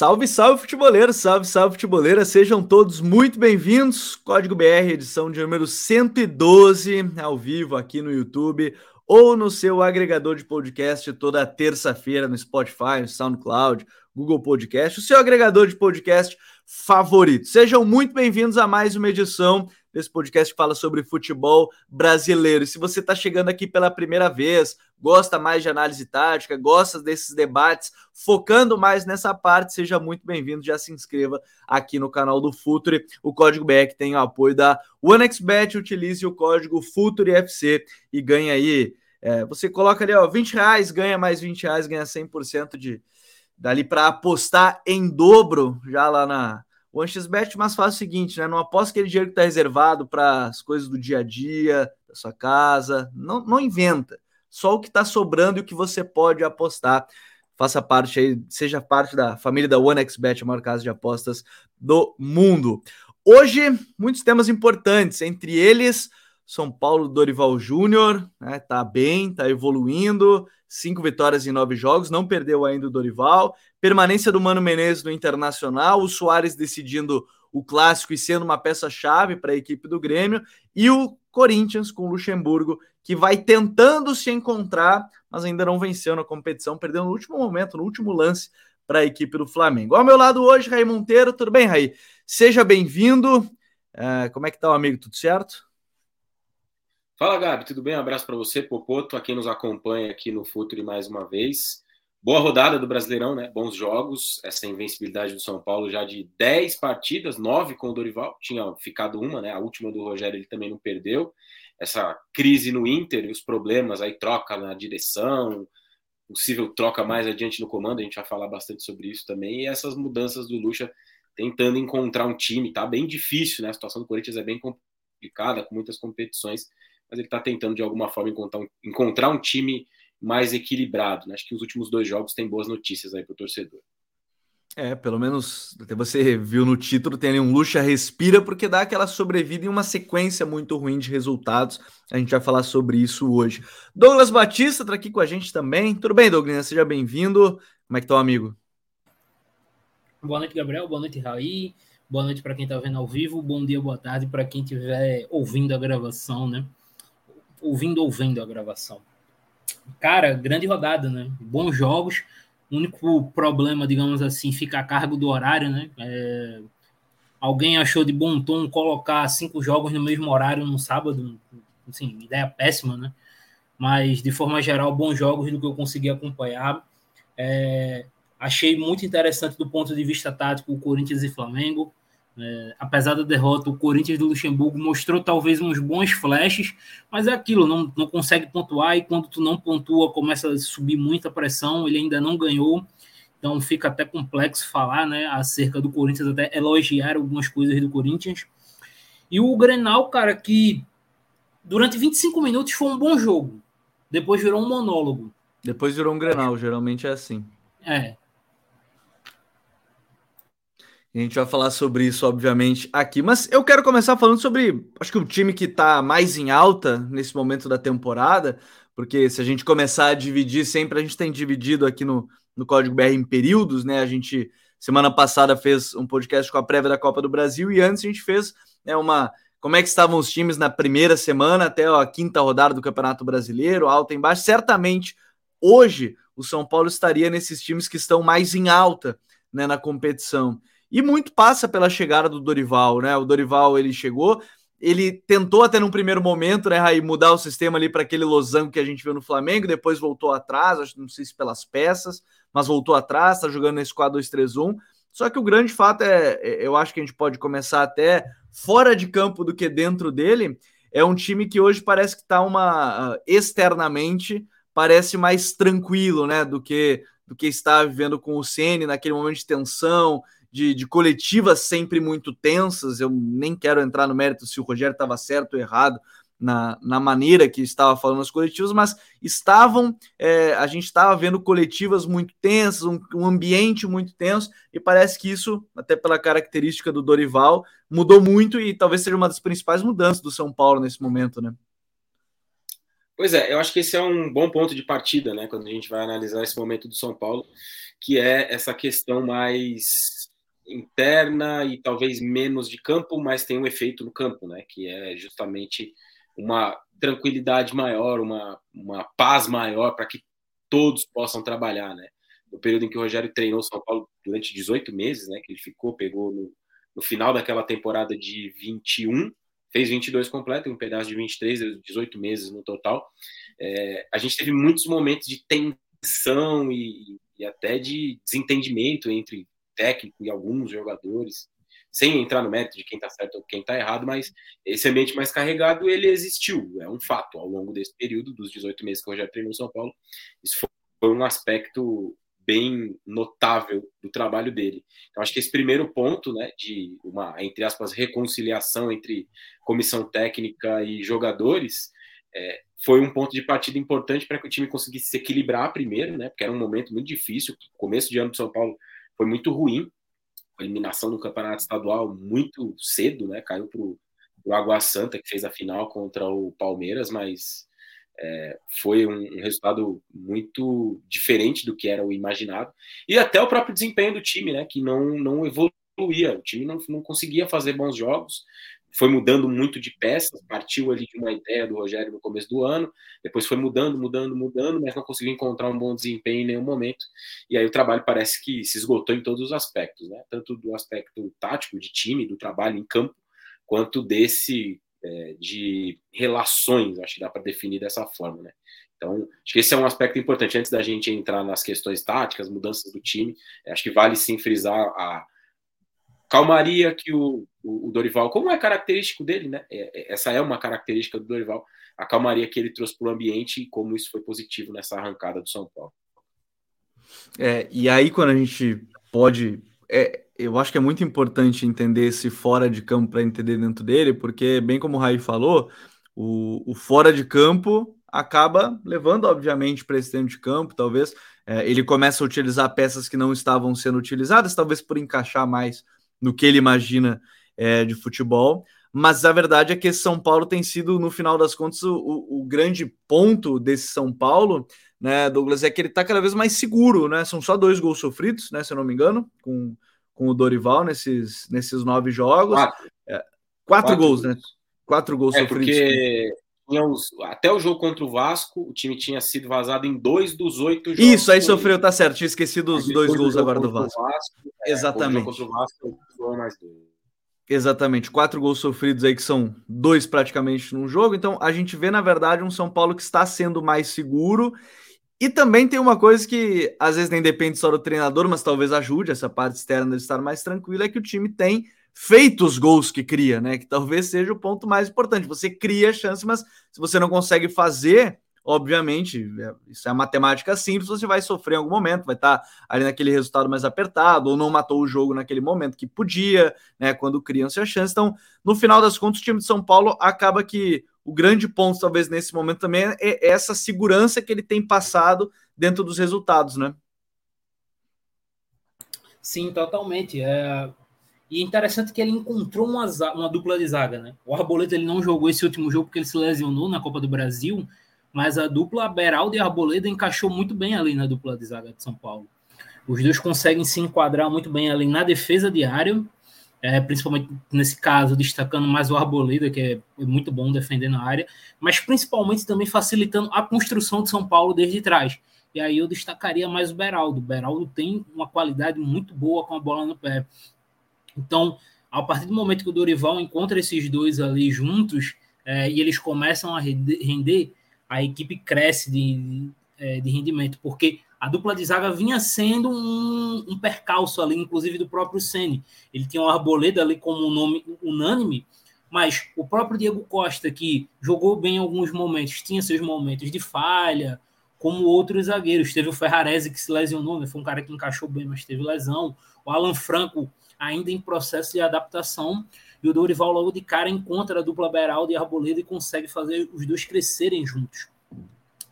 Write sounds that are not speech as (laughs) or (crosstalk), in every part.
Salve, salve, futeboleiro, salve, salve, futeboleira, sejam todos muito bem-vindos. Código BR, edição de número 112, ao vivo aqui no YouTube ou no seu agregador de podcast toda terça-feira no Spotify, no SoundCloud, Google Podcast, o seu agregador de podcast favorito. Sejam muito bem-vindos a mais uma edição desse podcast que fala sobre futebol brasileiro. E se você está chegando aqui pela primeira vez, gosta mais de análise tática, gosta desses debates, focando mais nessa parte, seja muito bem-vindo. Já se inscreva aqui no canal do Futuri. O código BEC tem o apoio da OneXBet. Utilize o código FuturiFC e ganha aí. É, você coloca ali, ó, 20 reais, ganha mais 20 reais, ganha 100% de dali para apostar em dobro já lá na o AnxBet, mas faz o seguinte, né? Não aposta aquele dinheiro que está reservado para as coisas do dia a dia, da sua casa. Não, não inventa. Só o que está sobrando e o que você pode apostar. Faça parte aí, seja parte da família da OneXBet, a maior casa de apostas do mundo. Hoje, muitos temas importantes, entre eles são Paulo Dorival Júnior, né? Tá bem, tá evoluindo, cinco vitórias em nove jogos, não perdeu ainda o Dorival. Permanência do Mano Menezes no Internacional, o Soares decidindo o clássico e sendo uma peça-chave para a equipe do Grêmio, e o Corinthians com o Luxemburgo, que vai tentando se encontrar, mas ainda não venceu na competição, perdeu no último momento, no último lance para a equipe do Flamengo. Ao meu lado hoje, Raí Monteiro, tudo bem, Raí? Seja bem-vindo. Uh, como é que tá amigo? Tudo certo? Fala, Gabi, tudo bem? Um abraço para você, Popoto, a quem nos acompanha aqui no Futuri mais uma vez. Boa rodada do Brasileirão, né? Bons jogos. Essa invencibilidade do São Paulo já de 10 partidas, 9 com o Dorival. Tinha ficado uma, né? A última do Rogério ele também não perdeu. Essa crise no Inter os problemas aí, troca na direção, possível troca mais adiante no comando, a gente vai falar bastante sobre isso também. E essas mudanças do Lucha tentando encontrar um time, tá bem difícil, né? A situação do Corinthians é bem complicada, com muitas competições mas ele está tentando de alguma forma encontrar um, encontrar um time mais equilibrado. Né? Acho que os últimos dois jogos têm boas notícias aí para o torcedor. É, pelo menos até você viu no título, tem ali um Lucha respira, porque dá aquela sobrevida em uma sequência muito ruim de resultados. A gente vai falar sobre isso hoje. Douglas Batista está aqui com a gente também. Tudo bem, Douglas? Seja bem-vindo. Como é que tá o amigo? Boa noite, Gabriel. Boa noite, Raí. Boa noite para quem está vendo ao vivo. Bom dia, boa tarde para quem estiver ouvindo a gravação, né? Ouvindo ou vendo a gravação. Cara, grande rodada, né? Bons jogos. O único problema, digamos assim, fica a cargo do horário, né? É... Alguém achou de bom tom colocar cinco jogos no mesmo horário no sábado? Assim, ideia péssima, né? Mas, de forma geral, bons jogos do que eu consegui acompanhar. É... Achei muito interessante do ponto de vista tático o Corinthians e Flamengo. É, apesar da derrota, o Corinthians do Luxemburgo mostrou talvez uns bons flashes, mas é aquilo, não, não consegue pontuar e quando tu não pontua começa a subir muita pressão, ele ainda não ganhou, então fica até complexo falar né, acerca do Corinthians, até elogiar algumas coisas do Corinthians. E o Grenal, cara, que durante 25 minutos foi um bom jogo, depois virou um monólogo. Depois virou um Grenal, geralmente é assim. É, a gente vai falar sobre isso, obviamente, aqui. Mas eu quero começar falando sobre, acho que o time que está mais em alta nesse momento da temporada, porque se a gente começar a dividir, sempre a gente tem dividido aqui no, no Código BR em períodos, né? A gente, semana passada, fez um podcast com a prévia da Copa do Brasil e antes a gente fez né, uma. Como é que estavam os times na primeira semana até a quinta rodada do Campeonato Brasileiro, alta e embaixo. Certamente, hoje, o São Paulo estaria nesses times que estão mais em alta né, na competição. E muito passa pela chegada do Dorival, né? O Dorival ele chegou, ele tentou até num primeiro momento, né, Raí, mudar o sistema ali para aquele losango que a gente viu no Flamengo, depois voltou atrás, acho não sei se pelas peças, mas voltou atrás, tá jogando nesse 4-2-3-1. Só que o grande fato é, é, eu acho que a gente pode começar até fora de campo do que dentro dele, é um time que hoje parece que está uma uh, externamente parece mais tranquilo, né, do que do que está vivendo com o Ceni naquele momento de tensão, de, de coletivas sempre muito tensas. Eu nem quero entrar no mérito se o Rogério estava certo ou errado na, na maneira que estava falando as coletivas, mas estavam, é, a gente estava vendo coletivas muito tensas, um, um, ambiente muito tenso, e parece que isso, até pela característica do Dorival, mudou muito e talvez seja uma das principais mudanças do São Paulo nesse momento, né? Pois é, eu acho que esse é um bom ponto de partida, né, quando a gente vai analisar esse momento do São Paulo, que é essa questão mais interna e talvez menos de campo, mas tem um efeito no campo, né, que é justamente uma tranquilidade maior, uma, uma paz maior para que todos possam trabalhar, né. No período em que o Rogério treinou São Paulo durante 18 meses, né, que ele ficou, pegou no, no final daquela temporada de 21, fez 22 completo, um pedaço de 23, 18 meses no total. É, a gente teve muitos momentos de tensão e, e, até de desentendimento entre técnico e alguns jogadores, sem entrar no mérito de quem está certo ou quem está errado, mas esse ambiente mais carregado, ele existiu, é um fato, ao longo desse período, dos 18 meses que eu já treinou São Paulo, isso foi um aspecto bem notável do trabalho dele. Então, acho que esse primeiro ponto, né, de uma, entre aspas, reconciliação entre comissão técnica e jogadores, é, foi um ponto de partida importante para que o time conseguisse se equilibrar primeiro, né, porque era um momento muito difícil. O começo de ano do São Paulo foi muito ruim, a eliminação no campeonato estadual muito cedo, né, caiu para o Água Santa, que fez a final contra o Palmeiras, mas é, foi um, um, resultado muito diferente do que era o imaginado. E até o próprio desempenho do time, né? Que não, não evoluía. O time não, não conseguia fazer bons jogos. Foi mudando muito de peças, partiu ali de uma ideia do Rogério no começo do ano, depois foi mudando, mudando, mudando, mas não conseguiu encontrar um bom desempenho em nenhum momento. E aí o trabalho parece que se esgotou em todos os aspectos, né? Tanto do aspecto tático, de time, do trabalho em campo, quanto desse é, de relações, acho que dá para definir dessa forma, né? Então, acho que esse é um aspecto importante. Antes da gente entrar nas questões táticas, mudanças do time, acho que vale sim frisar a calmaria que o, o, Dorival, como é característico dele, né? É, é, essa é uma característica do Dorival, a calmaria que ele trouxe para o ambiente e como isso foi positivo nessa arrancada do São Paulo. É, e aí, quando a gente pode. É, eu acho que é muito importante entender esse fora de campo para entender dentro dele, porque, bem como o Raí falou, o, o fora de campo acaba levando, obviamente, para esse dentro de campo. Talvez é, ele comece a utilizar peças que não estavam sendo utilizadas, talvez por encaixar mais no que ele imagina é, de futebol. Mas a verdade é que esse São Paulo tem sido, no final das contas, o, o grande ponto desse São Paulo, né, Douglas, é que ele está cada vez mais seguro, né? São só dois gols sofridos, né? Se eu não me engano, com com o Dorival nesses, nesses nove jogos. Quatro, é, quatro, quatro gols, gols, né? Quatro gols é, sofridos. Porque até o jogo contra o Vasco, o time tinha sido vazado em dois dos oito jogos. Isso, aí sofreu, tá certo. Tinha esquecido os dois gols agora do Vasco. Vasco Exatamente. contra o Vasco, mais dois. Exatamente, quatro gols sofridos aí que são dois praticamente num jogo. Então a gente vê, na verdade, um São Paulo que está sendo mais seguro e também tem uma coisa que às vezes nem depende só do treinador, mas talvez ajude essa parte externa de estar mais tranquila, é que o time tem feito os gols que cria, né? Que talvez seja o ponto mais importante. Você cria chance, mas se você não consegue fazer, obviamente, é, isso é matemática simples, você vai sofrer em algum momento, vai estar ali naquele resultado mais apertado, ou não matou o jogo naquele momento que podia, né? Quando criam-se a chance. Então, no final das contas, o time de São Paulo acaba que o grande ponto, talvez, nesse momento também é essa segurança que ele tem passado dentro dos resultados, né? Sim, totalmente. É... E é interessante que ele encontrou uma, uma dupla de zaga, né? O Arboleda ele não jogou esse último jogo porque ele se lesionou na Copa do Brasil, mas a dupla Beraldo e Arboleda encaixou muito bem ali na dupla de zaga de São Paulo. Os dois conseguem se enquadrar muito bem ali na defesa diária é, principalmente nesse caso, destacando mais o Arboleda, que é muito bom defendendo a área, mas principalmente também facilitando a construção de São Paulo desde trás. E aí eu destacaria mais o Beraldo. O Beraldo tem uma qualidade muito boa com a bola no pé. Então, a partir do momento que o Dorival encontra esses dois ali juntos é, e eles começam a render, a equipe cresce de, de, de rendimento, porque a dupla de zaga vinha sendo um, um percalço ali, inclusive do próprio Ceni. Ele tinha o Arboleda ali como um nome unânime, mas o próprio Diego Costa, que jogou bem em alguns momentos, tinha seus momentos de falha, como outros zagueiros. Teve o Ferrarese que se lesionou, né? foi um cara que encaixou bem, mas teve lesão. O Alan Franco ainda em processo de adaptação. E o Dorival, logo de cara, encontra a dupla Beraldo e Arboleda e consegue fazer os dois crescerem juntos.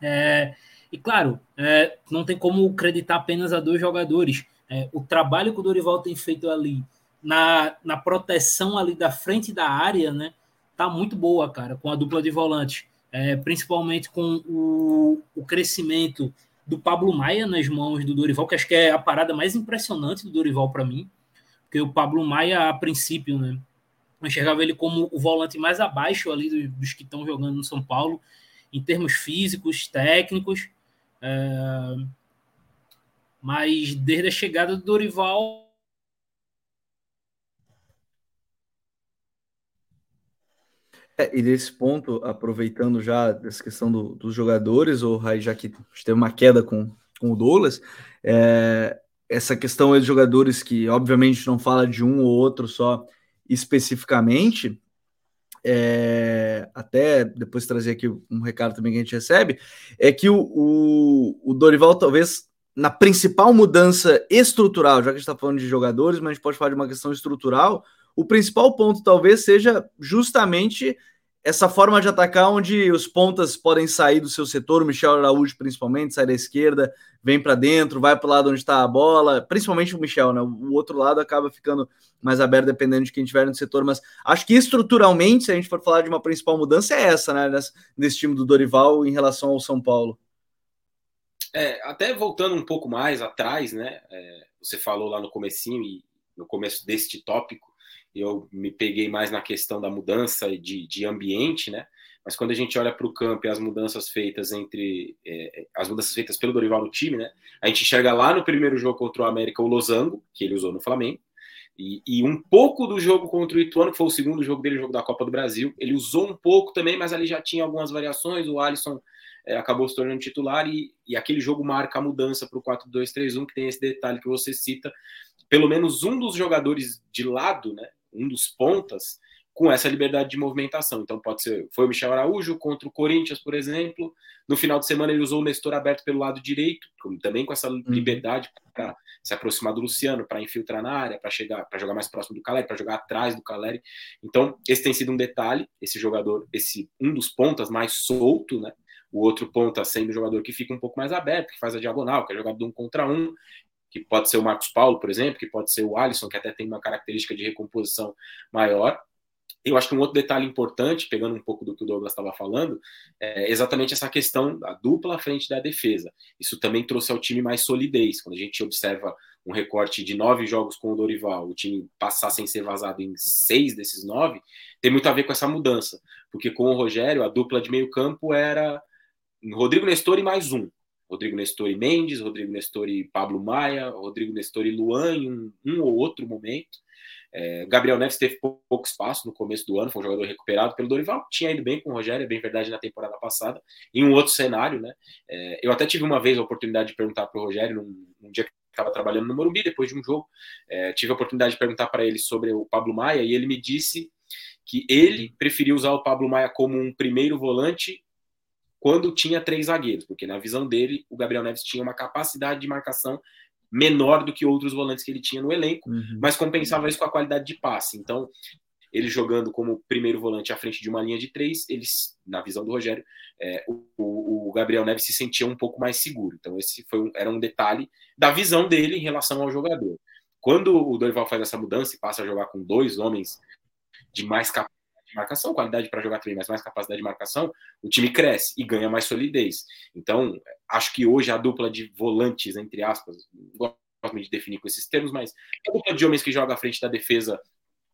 É, e claro, é, não tem como acreditar apenas a dois jogadores. É, o trabalho que o Dorival tem feito ali na, na proteção ali da frente da área, né? Tá muito boa, cara, com a dupla de volantes. é, principalmente com o, o crescimento do Pablo Maia nas mãos do Dorival, que acho que é a parada mais impressionante do Dorival para mim, porque o Pablo Maia, a princípio, né, eu enxergava ele como o volante mais abaixo ali dos que estão jogando no São Paulo, em termos físicos, técnicos, é, mas desde a chegada do Dorival É, e nesse ponto, aproveitando já essa questão do, dos jogadores, ou já que teve uma queda com, com o Douglas, é, essa questão dos jogadores que, obviamente, não fala de um ou outro só especificamente, é, até depois trazer aqui um recado também que a gente recebe, é que o, o, o Dorival, talvez, na principal mudança estrutural, já que a gente está falando de jogadores, mas a gente pode falar de uma questão estrutural, o principal ponto talvez seja justamente essa forma de atacar onde os pontas podem sair do seu setor, o Michel Araújo principalmente, sai da esquerda, vem para dentro, vai para o lado onde está a bola, principalmente o Michel, né? O outro lado acaba ficando mais aberto dependendo de quem estiver no setor, mas acho que estruturalmente, se a gente for falar de uma principal mudança, é essa, né? Nesse, nesse time do Dorival em relação ao São Paulo. É, até voltando um pouco mais atrás, né? É, você falou lá no comecinho e no começo deste tópico, eu me peguei mais na questão da mudança de, de ambiente, né? Mas quando a gente olha para o campo e as mudanças feitas entre é, as mudanças feitas pelo Dorival no time, né? A gente enxerga lá no primeiro jogo contra o América o Losango, que ele usou no Flamengo, e, e, um pouco do jogo contra o Ituano, que foi o segundo jogo dele, jogo da Copa do Brasil. Ele usou um pouco também, mas ali já tinha algumas variações. O Alisson é, acabou se tornando titular e, e aquele jogo marca a mudança para o 4-2-3-1, que tem esse detalhe que você cita. Pelo menos um dos jogadores de lado, né? Um dos pontas com essa liberdade de movimentação. Então pode ser, foi o Michel Araújo contra o Corinthians, por exemplo. No final de semana ele usou o Nestor aberto pelo lado direito, também com essa uhum. liberdade para se aproximar do Luciano, para infiltrar na área, para chegar, para jogar mais próximo do Caleri, para jogar atrás do Caleri. Então esse tem sido um detalhe, esse jogador, esse um dos pontas mais solto, né? O outro ponta sendo o jogador que fica um pouco mais aberto, que faz a diagonal, que é jogado de um contra um que pode ser o Marcos Paulo, por exemplo, que pode ser o Alisson, que até tem uma característica de recomposição maior. Eu acho que um outro detalhe importante, pegando um pouco do que o Douglas estava falando, é exatamente essa questão da dupla à frente da defesa. Isso também trouxe ao time mais solidez. Quando a gente observa um recorte de nove jogos com o Dorival, o time passar sem ser vazado em seis desses nove, tem muito a ver com essa mudança. Porque com o Rogério, a dupla de meio campo era Rodrigo Nestor e mais um. Rodrigo Nestor e Mendes, Rodrigo Nestor e Pablo Maia, Rodrigo Nestor e Luan em um, um ou outro momento. É, Gabriel Neves teve pouco espaço no começo do ano, foi um jogador recuperado pelo Dorival, tinha ido bem com o Rogério, é bem verdade, na temporada passada, em um outro cenário, né? É, eu até tive uma vez a oportunidade de perguntar para o Rogério, num, num, dia que estava trabalhando no Morumbi, depois de um jogo, é, tive a oportunidade de perguntar para ele sobre o Pablo Maia, e ele me disse que ele preferia usar o Pablo Maia como um primeiro volante quando tinha três zagueiros, porque na visão dele, o Gabriel Neves tinha uma capacidade de marcação menor do que outros volantes que ele tinha no elenco, uhum. mas compensava isso com a qualidade de passe. Então, ele jogando como primeiro volante à frente de uma linha de três, eles, na visão do Rogério, é, o, o, Gabriel Neves se sentia um pouco mais seguro. Então, esse foi um, era um detalhe da visão dele em relação ao jogador. Quando o Dorival faz essa mudança e passa a jogar com dois homens de mais capacidade de marcação, qualidade para jogar também, mas mais capacidade de marcação, o time cresce e ganha mais solidez. Então, acho que hoje a dupla de volantes, entre aspas, gosto de definir com esses termos, mas a dupla de homens que joga à frente da defesa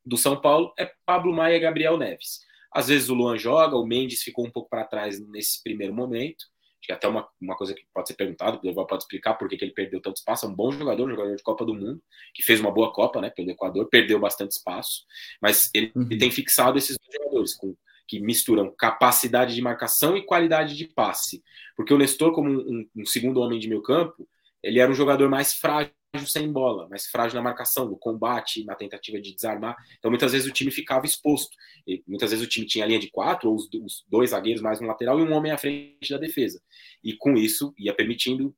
do São Paulo é Pablo Maia e Gabriel Neves. Às vezes o Luan joga, o Mendes ficou um pouco para trás nesse primeiro momento, que é até uma, uma coisa que pode ser perguntado, o Dorival pode explicar por que, que ele perdeu tanto espaço. É um bom jogador, jogador de Copa do Mundo, que fez uma boa Copa, né, pelo Equador, perdeu bastante espaço, mas ele, uhum. ele tem fixado esses jogadores com, que misturam capacidade de marcação e qualidade de passe. Porque o Nestor, como um, um segundo homem de meio campo, ele era um jogador mais frágil sem bola, mais frágil na marcação, no combate, na tentativa de desarmar. Então, muitas vezes o time ficava exposto. E, muitas vezes o time tinha a linha de quatro, ou os, os, dois zagueiros mais um lateral e um homem à frente da defesa. E com isso, ia permitindo,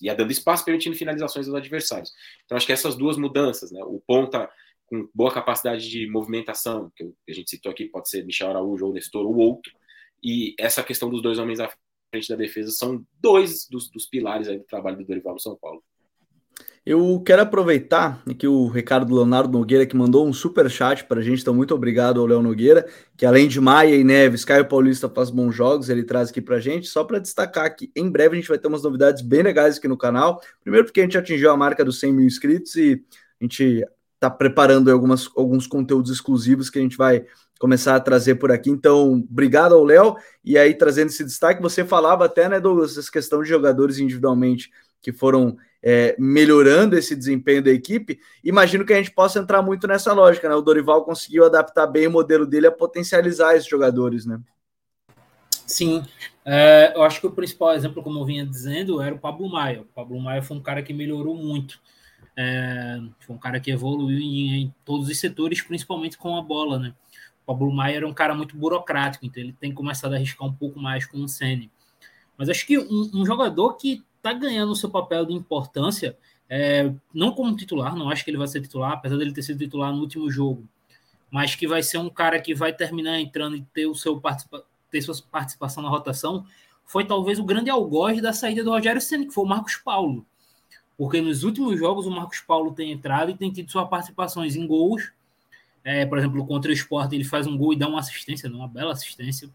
ia dando espaço, permitindo finalizações dos adversários. Então, acho que essas duas mudanças, né? O ponta com boa capacidade de movimentação, que a gente citou aqui, pode ser Michel Araújo ou Nestor ou outro, e essa questão dos dois homens à frente da defesa são dois dos, dos pilares do trabalho do Dorival no São Paulo. Eu quero aproveitar aqui o Ricardo Leonardo Nogueira, que mandou um super chat para a gente, então muito obrigado ao Léo Nogueira, que além de Maia e Neves, Caio Paulista faz bons jogos, ele traz aqui para a gente, só para destacar que em breve a gente vai ter umas novidades bem legais aqui no canal, primeiro porque a gente atingiu a marca dos 100 mil inscritos e a gente está preparando algumas, alguns conteúdos exclusivos que a gente vai começar a trazer por aqui. Então, obrigado ao Léo. E aí, trazendo esse destaque, você falava até, né, Douglas, essa questão de jogadores individualmente que foram é, melhorando esse desempenho da equipe. Imagino que a gente possa entrar muito nessa lógica, né? O Dorival conseguiu adaptar bem o modelo dele a potencializar esses jogadores, né? Sim, é, eu acho que o principal exemplo, como eu vinha dizendo, era o Pablo Maia. O Pablo Maia foi um cara que melhorou muito. É, foi um cara que evoluiu em, em, todos os setores, principalmente com a bola, né? O Pablo Maia era um cara muito burocrático, então ele tem começado a arriscar um pouco mais com o Sene. Mas acho que um, um jogador que está ganhando o seu papel de importância, é, não como titular, não acho que ele vai ser titular, apesar dele ter sido titular no último jogo, mas que vai ser um cara que vai terminar entrando e ter, o seu participa ter sua participação na rotação, foi talvez o grande algoz da saída do Rogério Senna, que foi o Marcos Paulo. Porque nos últimos jogos o Marcos Paulo tem entrado e tem tido suas participações em gols. É, por exemplo, contra o Sport ele faz um gol e dá uma assistência, uma bela assistência.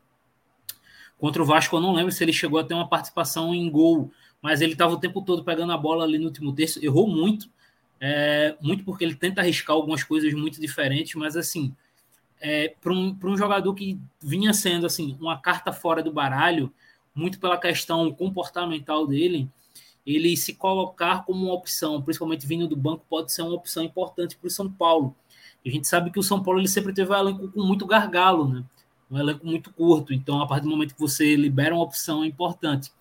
Contra o Vasco eu não lembro se ele chegou a ter uma participação em gol, mas ele estava o tempo todo pegando a bola ali no último terço, errou muito, é, muito porque ele tenta arriscar algumas coisas muito diferentes, mas assim, é, para um, um jogador que vinha sendo assim uma carta fora do baralho, muito pela questão comportamental dele, ele se colocar como uma opção, principalmente vindo do banco, pode ser uma opção importante para o São Paulo. A gente sabe que o São Paulo ele sempre teve um elenco com muito gargalo, né? um elenco muito curto, então a partir do momento que você libera uma opção é importante.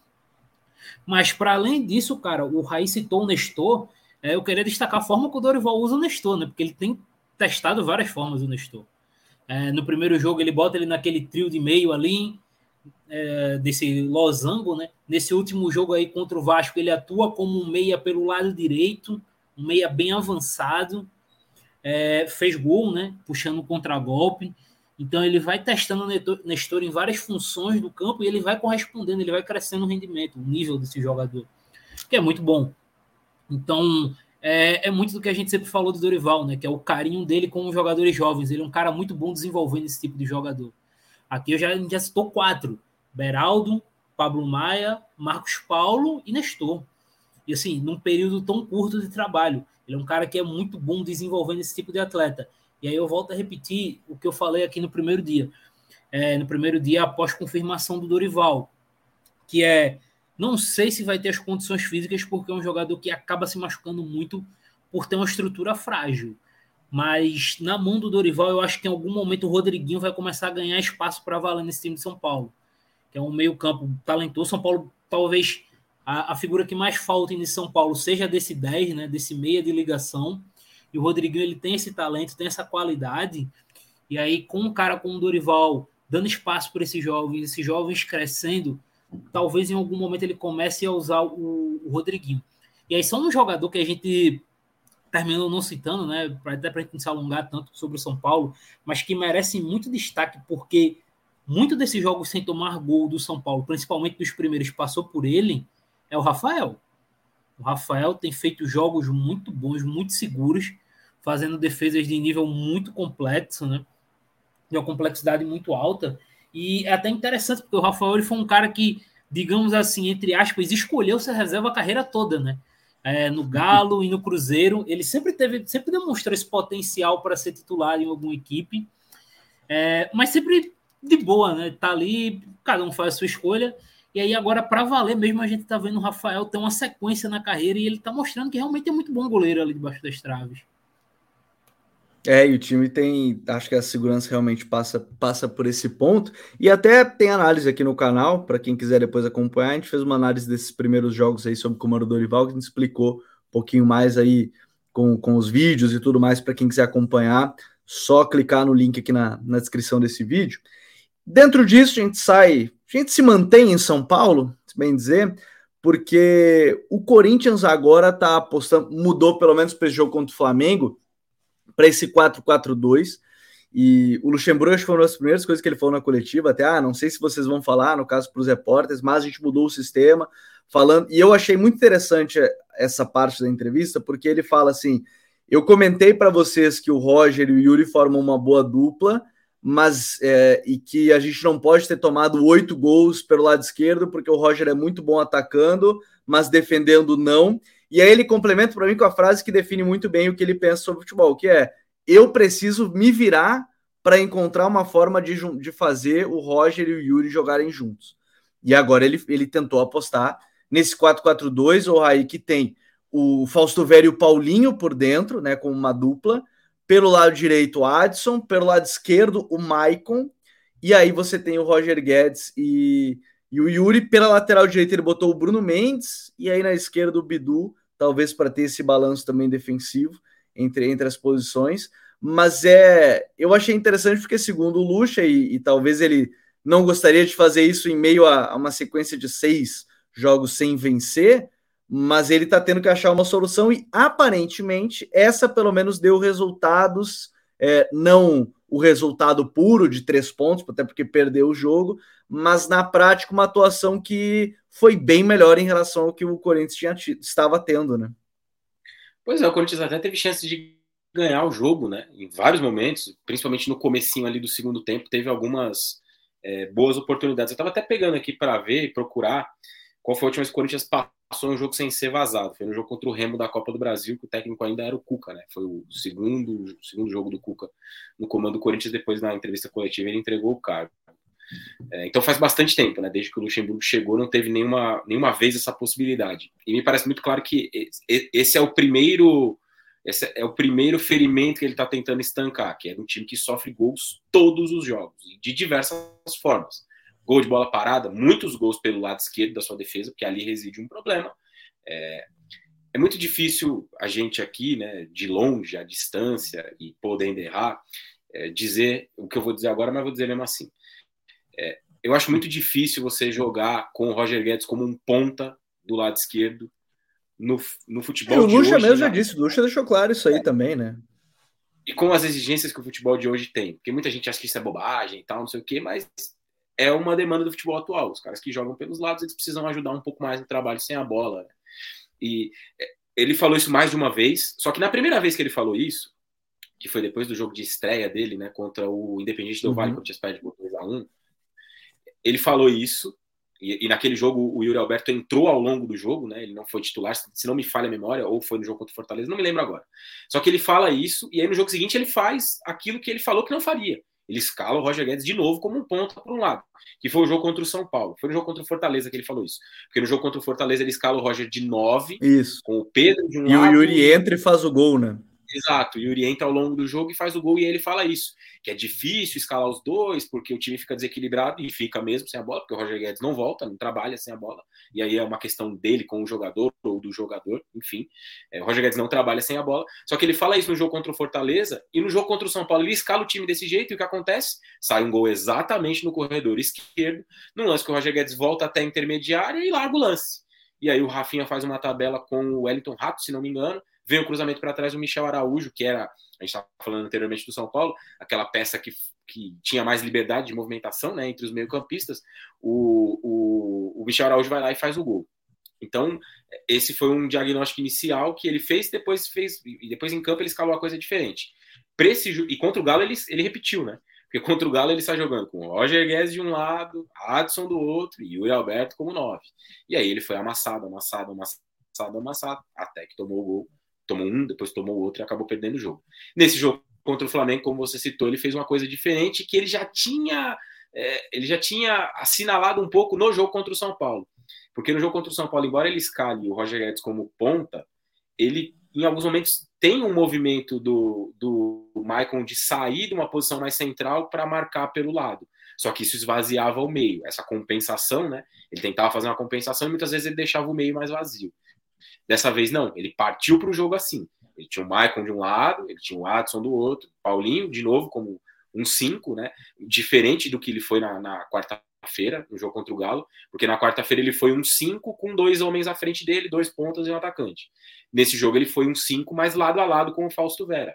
Mas, para além disso, cara, o Raí citou o Nestor. É, eu queria destacar a forma que o Dorival usa o Nestor, né? Porque ele tem testado várias formas o Nestor. É, no primeiro jogo, ele bota ele naquele trio de meio ali, é, desse losango, né? Nesse último jogo aí contra o Vasco, ele atua como um meia pelo lado direito, um meia bem avançado. É, fez gol, né? Puxando um contragolpe. Então ele vai testando o Nestor em várias funções do campo e ele vai correspondendo, ele vai crescendo o rendimento, o nível desse jogador, que é muito bom. Então é, é, muito do que a gente sempre falou do Dorival, né? Que é o carinho dele com os jogadores jovens. Ele é um cara muito bom desenvolvendo esse tipo de jogador. Aqui eu já, já citou quatro: Beraldo, Pablo Maia, Marcos Paulo e Nestor. E assim, num período tão curto de trabalho. Ele é um cara que é muito bom desenvolvendo esse tipo de atleta. E aí eu volto a repetir o que eu falei aqui no primeiro dia. É, no primeiro dia, após confirmação do Dorival, que é não sei se vai ter as condições físicas, porque é um jogador que acaba se machucando muito por ter uma estrutura frágil. Mas na mão do Dorival, eu acho que em algum momento o Rodriguinho vai começar a ganhar espaço para valer nesse time de São Paulo, que é um meio-campo talentoso. São Paulo, talvez a, a, figura que mais falta em São Paulo seja desse 10, né, desse meia de ligação. E o Rodriguinho ele tem esse talento, tem essa qualidade. E aí, com um cara como o Dorival dando espaço para esses jovens, esses jovens crescendo, talvez em algum momento ele comece a usar o, o Rodriguinho. E aí, só um jogador que a gente terminou não citando, né? Até para a gente não se alongar tanto sobre o São Paulo, mas que merece muito destaque, porque muito desses jogos sem tomar gol do São Paulo, principalmente dos primeiros, passou por ele, é o Rafael. O Rafael tem feito jogos muito bons, muito seguros, fazendo defesas de nível muito complexo, né? De uma complexidade muito alta. E é até interessante, porque o Rafael ele foi um cara que, digamos assim, entre aspas, escolheu ser reserva a carreira toda, né? É, no Galo e no Cruzeiro, ele sempre teve, sempre demonstrou esse potencial para ser titular em alguma equipe, é, mas sempre de boa, né? Tá ali, cada um faz a sua escolha. E aí, agora, para valer mesmo, a gente tá vendo o Rafael ter uma sequência na carreira e ele tá mostrando que realmente é muito bom goleiro ali debaixo das traves. É, e o time tem, acho que a segurança realmente passa, passa por esse ponto. E até tem análise aqui no canal, para quem quiser depois acompanhar. A gente fez uma análise desses primeiros jogos aí sobre o comando Dorival, que a gente explicou um pouquinho mais aí com, com os vídeos e tudo mais, para quem quiser acompanhar. Só clicar no link aqui na, na descrição desse vídeo. Dentro disso, a gente sai, a gente se mantém em São Paulo, se bem dizer, porque o Corinthians agora está apostando, mudou pelo menos para esse jogo contra o Flamengo para esse 4-4-2. E o Luxemburgo acho que foi uma das primeiras coisas que ele falou na coletiva, até, ah, não sei se vocês vão falar, no caso para os repórteres, mas a gente mudou o sistema, falando, e eu achei muito interessante essa parte da entrevista, porque ele fala assim, eu comentei para vocês que o Roger e o Yuri formam uma boa dupla, mas é, e que a gente não pode ter tomado oito gols pelo lado esquerdo, porque o Roger é muito bom atacando, mas defendendo não. E aí ele complementa para mim com a frase que define muito bem o que ele pensa sobre futebol, que é eu preciso me virar para encontrar uma forma de, de fazer o Roger e o Yuri jogarem juntos. E agora ele, ele tentou apostar nesse 4-4-2, o Raí que tem o Fausto Velho e o Paulinho por dentro, né, com uma dupla, pelo lado direito o Adson, pelo lado esquerdo o Maicon, e aí você tem o Roger Guedes e, e o Yuri, pela lateral direita ele botou o Bruno Mendes, e aí na esquerda o Bidu, talvez para ter esse balanço também defensivo entre, entre as posições, mas é, eu achei interessante porque segundo o Lucha, e, e talvez ele não gostaria de fazer isso em meio a, a uma sequência de seis jogos sem vencer, mas ele está tendo que achar uma solução e aparentemente essa pelo menos deu resultados, é, não o resultado puro de três pontos, até porque perdeu o jogo, mas na prática uma atuação que foi bem melhor em relação ao que o Corinthians tinha, estava tendo, né? Pois é, o Corinthians até teve chance de ganhar o jogo, né? Em vários momentos, principalmente no comecinho ali do segundo tempo, teve algumas é, boas oportunidades. Eu estava até pegando aqui para ver e procurar qual foi a última vez que o Corinthians passou um jogo sem ser vazado. Foi no jogo contra o Remo da Copa do Brasil, que o técnico ainda era o Cuca, né? Foi o segundo, o segundo jogo do Cuca no comando do Corinthians. Depois, na entrevista coletiva, ele entregou o cargo. É, então faz bastante tempo, né? Desde que o Luxemburgo chegou, não teve nenhuma, nenhuma vez essa possibilidade. E me parece muito claro que esse é o primeiro. Esse é o primeiro ferimento que ele está tentando estancar, que é um time que sofre gols todos os jogos, de diversas formas. Gol de bola parada, muitos gols pelo lado esquerdo da sua defesa, porque ali reside um problema. É, é muito difícil a gente aqui, né, de longe, à distância e podendo errar, é, dizer o que eu vou dizer agora, mas vou dizer mesmo assim. É, eu acho muito difícil você jogar com o Roger Guedes como um ponta do lado esquerdo no, no futebol. É, o Lucha mesmo já disse, o Lucha deixou claro isso aí é. também, né? E com as exigências que o futebol de hoje tem. Porque muita gente acha que isso é bobagem e tal, não sei o quê, mas é uma demanda do futebol atual. Os caras que jogam pelos lados, eles precisam ajudar um pouco mais no trabalho sem a bola. Né? E é, ele falou isso mais de uma vez, só que na primeira vez que ele falou isso, que foi depois do jogo de estreia dele, né, contra o Independente do uhum. Vale, contra o Spade por 2x1, ele falou isso, e, e, naquele jogo o Yuri Alberto entrou ao longo do jogo, né? Ele não foi titular, se não me falha a memória, ou foi no jogo contra o Fortaleza, não me lembro agora. Só que ele fala isso, e aí no jogo seguinte ele faz aquilo que ele falou que não faria. Ele escala o Roger Guedes de novo como um ponto para um lado, que foi o jogo contra o São Paulo. Foi no jogo contra o Fortaleza que ele falou isso. Porque no jogo contra o Fortaleza ele escala o Roger de 9, isso. com o Pedro de um e lado. E o Yuri entra e faz o gol, né? Exato, e orienta ao longo do jogo e faz o gol, e ele fala isso, que é difícil escalar os dois, porque o time fica desequilibrado e fica mesmo sem a bola, porque o Roger Guedes não volta, não trabalha sem a bola, e aí é uma questão dele com o jogador ou do jogador, enfim. É, o Roger Guedes não trabalha sem a bola, só que ele fala isso no jogo contra o Fortaleza, e no jogo contra o São Paulo ele escala o time desse jeito, e o que acontece? Sai um gol exatamente no corredor esquerdo, no lance que o Roger Guedes volta até a intermediária e larga o lance. E aí o Rafinha faz uma tabela com o Wellington Rato, se não me engano, Vem o cruzamento para trás do Michel Araújo, que era, a gente estava falando anteriormente do São Paulo, aquela peça que, que tinha mais liberdade de movimentação né, entre os meio-campistas. O, o, o Michel Araújo vai lá e faz o gol. Então, esse foi um diagnóstico inicial que ele fez, depois fez, e depois em campo ele escalou a coisa diferente. Esse, e contra o Galo ele, ele repetiu, né? Porque contra o Galo ele está jogando com o Roger Guedes de um lado, Adson do outro e o Alberto como nove. E aí ele foi amassado, amassado, amassado, amassado, até que tomou o gol tomou um, depois tomou outro e acabou perdendo o jogo. Nesse jogo contra o Flamengo, como você citou, ele fez uma coisa diferente que ele já tinha é, ele já tinha assinalado um pouco no jogo contra o São Paulo. Porque no jogo contra o São Paulo, embora ele escale o Roger Guedes como ponta, ele em alguns momentos tem um movimento do, do Maicon de sair de uma posição mais central para marcar pelo lado. Só que isso esvaziava o meio, essa compensação, né? Ele tentava fazer uma compensação e muitas vezes ele deixava o meio mais vazio. Dessa vez, não. Ele partiu para o jogo assim. Ele tinha o Maicon de um lado, ele tinha o Adson do outro, Paulinho, de novo, como um 5, né? Diferente do que ele foi na, na quarta-feira, no jogo contra o Galo, porque na quarta-feira ele foi um 5 com dois homens à frente dele, dois pontas e um atacante. Nesse jogo ele foi um 5, mas lado a lado com o Fausto Vera.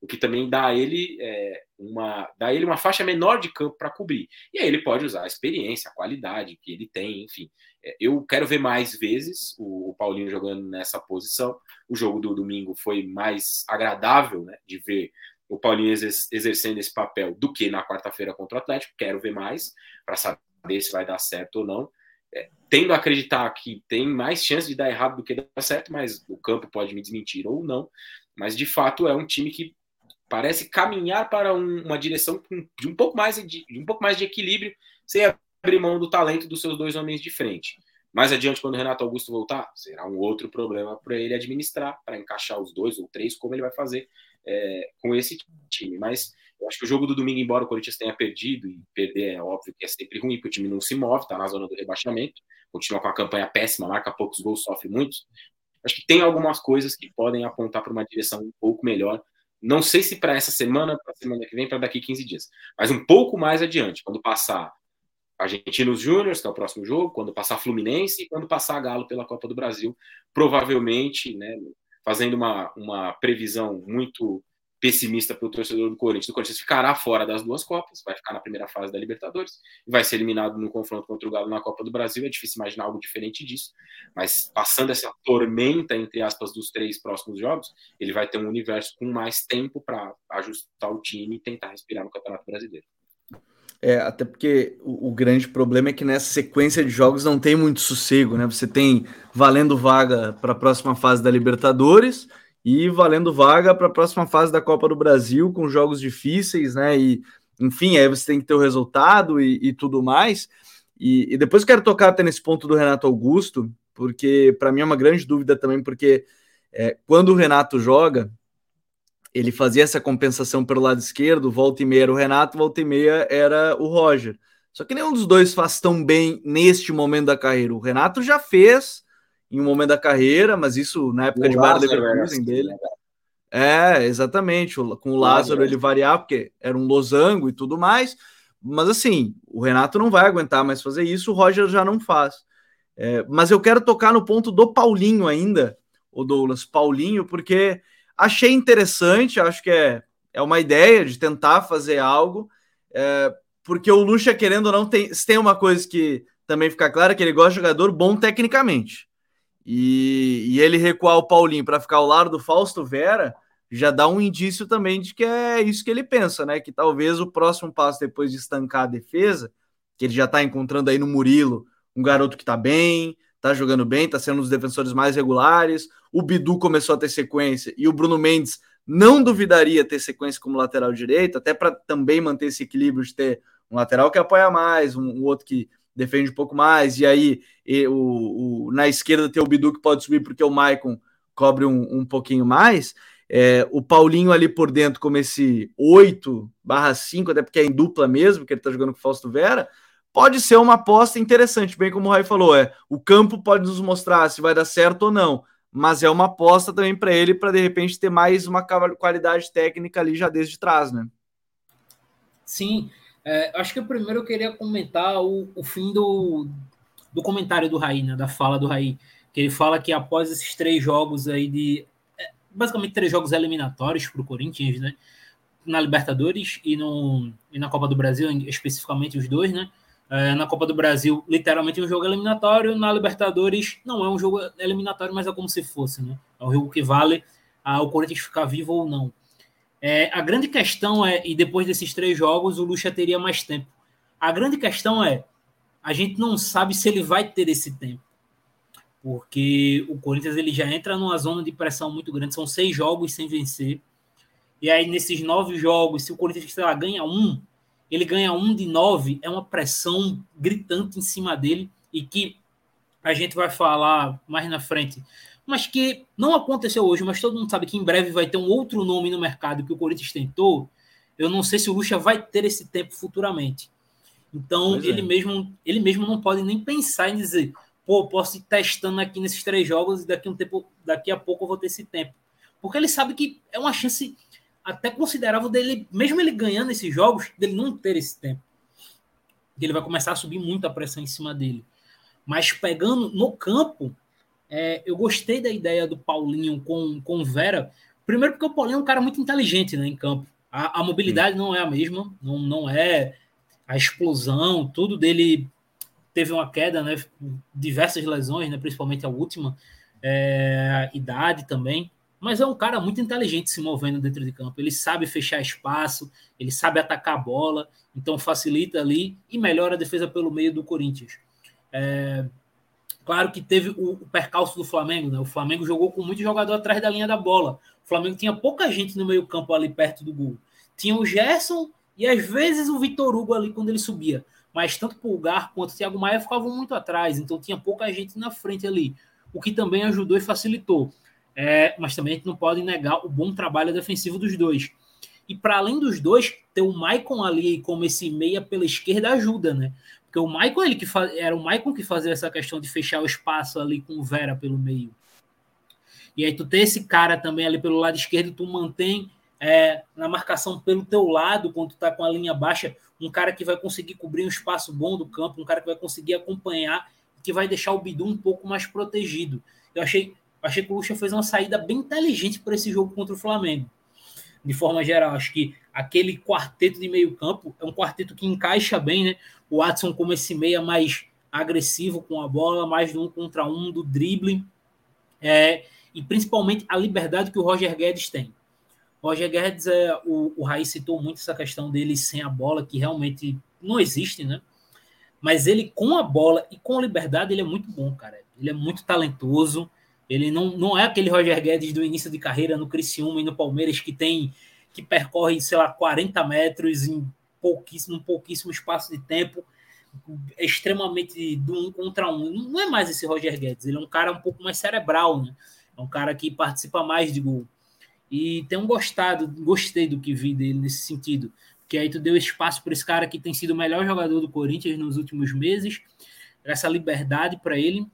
O que também dá a ele é, uma dá ele uma faixa menor de campo para cobrir. E aí ele pode usar a experiência, a qualidade que ele tem, enfim. É, eu quero ver mais vezes o, o, Paulinho jogando nessa posição. O jogo do domingo foi mais agradável né, de ver o Paulinho exercendo esse papel do que na quarta-feira contra o Atlético. Quero ver mais para saber se vai dar certo ou não. É, tendo a acreditar que tem mais chance de dar errado do que dar certo, mas o campo pode me desmentir ou não. Mas de fato é um time que parece caminhar para um, uma direção de um pouco mais de, de, um pouco mais de equilíbrio, sem abrir mão do talento dos seus dois homens de frente. Mais adiante, quando o Renato Augusto voltar, será um outro problema para ele administrar, para encaixar os dois ou três, como ele vai fazer é, com esse time. Mas eu acho que o jogo do domingo, embora o Corinthians tenha perdido, e perder é óbvio que é sempre ruim, porque o time não se move, está na zona do rebaixamento, continua com a campanha péssima, marca poucos gols, sofre muitos. Acho que tem algumas coisas que podem apontar para uma direção um pouco melhor não sei se para essa semana, para semana que vem, para daqui 15 dias. Mas um pouco mais adiante, quando passar Argentinos Júnior, que é o próximo jogo, quando passar Fluminense e quando passar Galo pela Copa do Brasil, provavelmente, né, fazendo uma, uma previsão muito pessimista para o torcedor do Corinthians. O Corinthians ficará fora das duas Copas, vai ficar na primeira fase da Libertadores e vai ser eliminado no confronto contra o Galo na Copa do Brasil. É difícil imaginar algo diferente disso, mas passando essa tormenta, entre aspas, dos três próximos jogos, ele vai ter um universo com mais tempo para ajustar o time e tentar respirar no Campeonato Brasileiro. É, até porque o, o, grande problema é que nessa sequência de jogos não tem muito sossego, né? Você tem valendo vaga para a próxima fase da Libertadores e valendo vaga para a próxima fase da Copa do Brasil, com jogos difíceis, né? E, enfim, aí você tem que ter o resultado e, e tudo mais. E, e, depois quero tocar até nesse ponto do Renato Augusto, porque para mim é uma grande dúvida também, porque é, quando o Renato joga, ele fazia essa compensação pelo lado esquerdo, volta e meia era o Renato, volta e meia era o Roger. Só que nenhum dos dois faz tão bem neste momento da carreira. O Renato já fez em um momento da carreira, mas isso na época o de Bayer Leverkusen assim, dele. Né? É, exatamente. Com o Lázaro ele variar, porque era um losango e tudo mais. Mas assim, o Renato não vai aguentar mais fazer isso, o Roger já não faz. É, mas eu quero tocar no ponto do Paulinho ainda, o Douglas Paulinho, porque achei interessante, acho que é, é uma ideia de tentar fazer algo, é, porque o Lucha, querendo ou não, tem, tem uma coisa que também fica clara, que ele gosta de jogador bom tecnicamente. E, e ele recuar o Paulinho para ficar ao lado do Fausto Vera já dá um indício também de que é isso que ele pensa, né? Que talvez o próximo passo depois de estancar a defesa, que ele já está encontrando aí no Murilo, um garoto que está bem, está jogando bem, está sendo um dos defensores mais regulares. O Bidu começou a ter sequência e o Bruno Mendes não duvidaria ter sequência como lateral direito, até para também manter esse equilíbrio de ter um lateral que apoia mais, um, um outro que defende um pouco mais, e aí e, o, o, na esquerda tem o Bidu que pode subir porque o Maicon cobre um, um pouquinho mais. É, o Paulinho ali por dentro, como esse 8 barra 5, até porque é em dupla mesmo, que ele tá jogando com o Fausto Vera, pode ser uma aposta interessante, bem como o Rai falou, é o campo pode nos mostrar se vai dar certo ou não, mas é uma aposta também para ele, para de repente ter mais uma qualidade técnica ali já desde trás, né? Sim, é, acho que primeiro eu queria comentar o, o fim do, do comentário do Raí, né, da fala do Raí, que ele fala que após esses três jogos aí de. É, basicamente três jogos eliminatórios para o Corinthians, né? Na Libertadores e, no, e na Copa do Brasil, especificamente os dois, né? É, na Copa do Brasil, literalmente um jogo eliminatório, na Libertadores não é um jogo eliminatório, mas é como se fosse, né? É um jogo que vale ao Corinthians ficar vivo ou não. É, a grande questão é, e depois desses três jogos, o Lucha teria mais tempo. A grande questão é, a gente não sabe se ele vai ter esse tempo. Porque o Corinthians ele já entra numa zona de pressão muito grande, são seis jogos sem vencer. E aí, nesses nove jogos, se o Corinthians lá, ganha um, ele ganha um de nove, é uma pressão gritante em cima dele e que a gente vai falar mais na frente mas que não aconteceu hoje, mas todo mundo sabe que em breve vai ter um outro nome no mercado que o Corinthians tentou. Eu não sei se o Lucha vai ter esse tempo futuramente. Então, pois ele, é. mesmo, ele mesmo não pode nem pensar em dizer, pô, posso ir testando aqui nesses três jogos e daqui, um tempo, daqui a pouco eu vou ter esse tempo. Porque ele sabe que é uma chance até considerável dele, mesmo ele ganhando esses jogos, dele não ter esse tempo. Ele vai começar a subir muita pressão em cima dele. Mas pegando no campo, é, eu gostei da ideia do Paulinho com, com Vera, Primeiro porque o Paulinho é um cara muito inteligente né, em campo. A, a mobilidade não é a mesma, não, não é a explosão, tudo dele teve uma queda, né? Diversas lesões, né? Principalmente a última, é, idade também. Mas é um cara muito inteligente se movendo dentro de campo. Ele sabe fechar espaço, ele sabe atacar a bola, então facilita ali e melhora a defesa pelo meio do Corinthians. É, claro que teve o, o percalço do Flamengo, né? O Flamengo jogou com muito jogador atrás da linha da bola. O Flamengo tinha pouca gente no meio-campo ali perto do gol. Tinha o Gerson e às vezes o Vitor Hugo ali quando ele subia mas tanto Pulgar quanto Thiago Maia ficavam muito atrás, então tinha pouca gente na frente ali, o que também ajudou e facilitou. É, mas também a gente não pode negar o bom trabalho defensivo dos dois. E para além dos dois, ter o Maicon ali como esse meia pela esquerda ajuda, né? Porque o Maicon ele que faz, era o Maicon que fazia essa questão de fechar o espaço ali com o Vera pelo meio. E aí tu ter esse cara também ali pelo lado esquerdo, tu mantém é, na marcação pelo teu lado, quando tu tá com a linha baixa, um cara que vai conseguir cobrir um espaço bom do campo, um cara que vai conseguir acompanhar, que vai deixar o Bidu um pouco mais protegido. Eu achei, achei que o Lucha fez uma saída bem inteligente para esse jogo contra o Flamengo. De forma geral, acho que aquele quarteto de meio campo é um quarteto que encaixa bem, né? O Watson como esse meia mais agressivo com a bola, mais um contra um, do drible, é, e principalmente a liberdade que o Roger Guedes tem. Roger Guedes, é, o, o Raiz citou muito essa questão dele sem a bola, que realmente não existe, né? Mas ele com a bola e com liberdade, ele é muito bom, cara. Ele é muito talentoso. Ele não, não é aquele Roger Guedes do início de carreira no Criciúma e no Palmeiras que tem que percorre, sei lá, 40 metros em pouquíssimo, um pouquíssimo espaço de tempo, extremamente do um contra um. Não é mais esse Roger Guedes, ele é um cara um pouco mais cerebral, né? É um cara que participa mais de gol. E tenho gostado, gostei do que vi dele nesse sentido. Porque aí tu deu espaço para esse cara que tem sido o melhor jogador do Corinthians nos últimos meses, essa liberdade para ele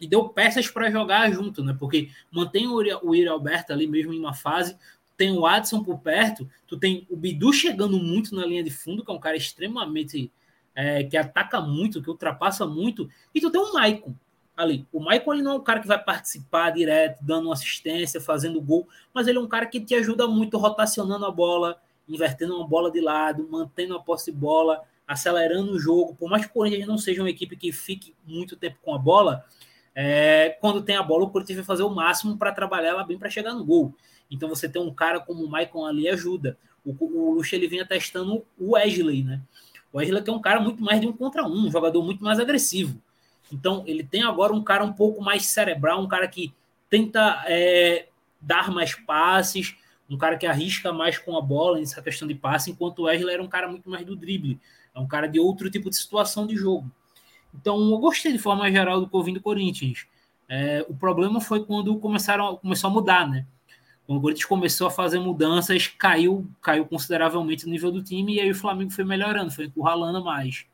e deu peças para jogar junto, né? Porque mantém o Yuri Alberto ali mesmo em uma fase, tem o Adson por perto, tu tem o Bidu chegando muito na linha de fundo, que é um cara extremamente é, que ataca muito, que ultrapassa muito, e tu tem o Maicon, ali. O Michael ele não é um cara que vai participar direto, dando assistência, fazendo gol, mas ele é um cara que te ajuda muito rotacionando a bola, invertendo uma bola de lado, mantendo a posse de bola, acelerando o jogo. Por mais que o Corinthians não seja uma equipe que fique muito tempo com a bola, é, quando tem a bola, o Corinthians vai fazer o máximo para trabalhar ela bem para chegar no gol. Então você tem um cara como o Maicon ali ajuda. O, o ele vinha testando o Wesley, né? O Wesley que é um cara muito mais de um contra um, um jogador muito mais agressivo. Então, ele tem agora um cara um pouco mais cerebral, um cara que tenta é, dar mais passes, um cara que arrisca mais com a bola nessa questão de passe, enquanto o Wesley era um cara muito mais do drible, é um cara de outro tipo de situação de jogo. Então, eu gostei de forma geral do Covinho do Corinthians. É, o problema foi quando começaram, começou a mudar, né? Quando o Corinthians começou a fazer mudanças, caiu, caiu consideravelmente o nível do time e aí o Flamengo foi melhorando, foi encurralando mais.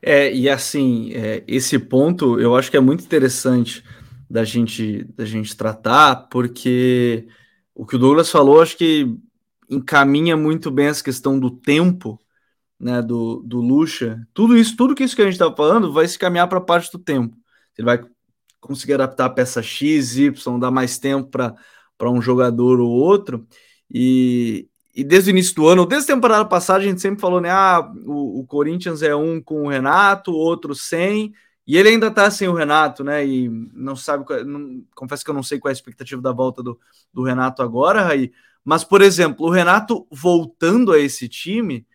É, e assim, é, esse ponto eu acho que é muito interessante da gente, da gente tratar, porque o que o Douglas falou, acho que encaminha muito bem essa questão do tempo, né, do, do Lucha. Tudo isso, tudo que isso que a gente está falando vai se caminhar para a parte do tempo. Ele vai conseguir adaptar a peça X, Y, dar mais tempo para um jogador ou outro. E, e desde o início do ano, desde a temporada passada, a gente sempre falou, né? Ah, o, o Corinthians é um com o Renato, outro sem, e ele ainda tá sem o Renato, né? E não sabe, não, confesso que eu não sei qual é a expectativa da volta do, do Renato agora, Raí. Mas, por exemplo, o Renato voltando a esse time,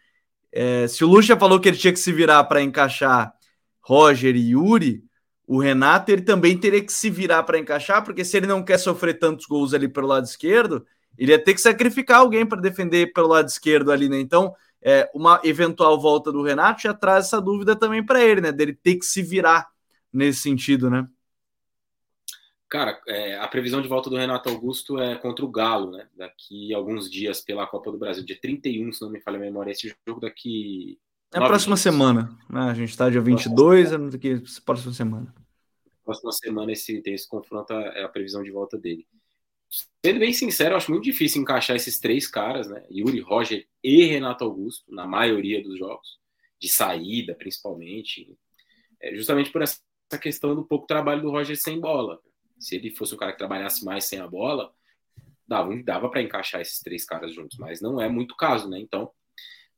é, se o Lucha falou que ele tinha que se virar para encaixar Roger e Yuri, o Renato ele também teria que se virar para encaixar, porque se ele não quer sofrer tantos gols ali pelo lado esquerdo, ele ia ter que sacrificar alguém para defender pelo lado esquerdo ali, né? Então, é, uma eventual volta do Renato já traz essa dúvida também para ele, né? Dele ter que se virar nesse sentido, né? Cara, é, a previsão de volta do Renato Augusto é contra o Galo, né? Daqui alguns dias pela Copa do Brasil, dia 31, se não me falha a memória, esse jogo daqui. É a próxima dias. semana, né? A gente está dia 22, é daqui próxima semana. Próxima semana esse, tem esse confronto, é a previsão de volta dele sendo bem sincero, eu acho muito difícil encaixar esses três caras, né? Yuri, Roger e Renato Augusto, na maioria dos jogos, de saída principalmente, é justamente por essa questão do pouco trabalho do Roger sem bola. Se ele fosse um cara que trabalhasse mais sem a bola, dava, dava para encaixar esses três caras juntos, mas não é muito caso, né? Então,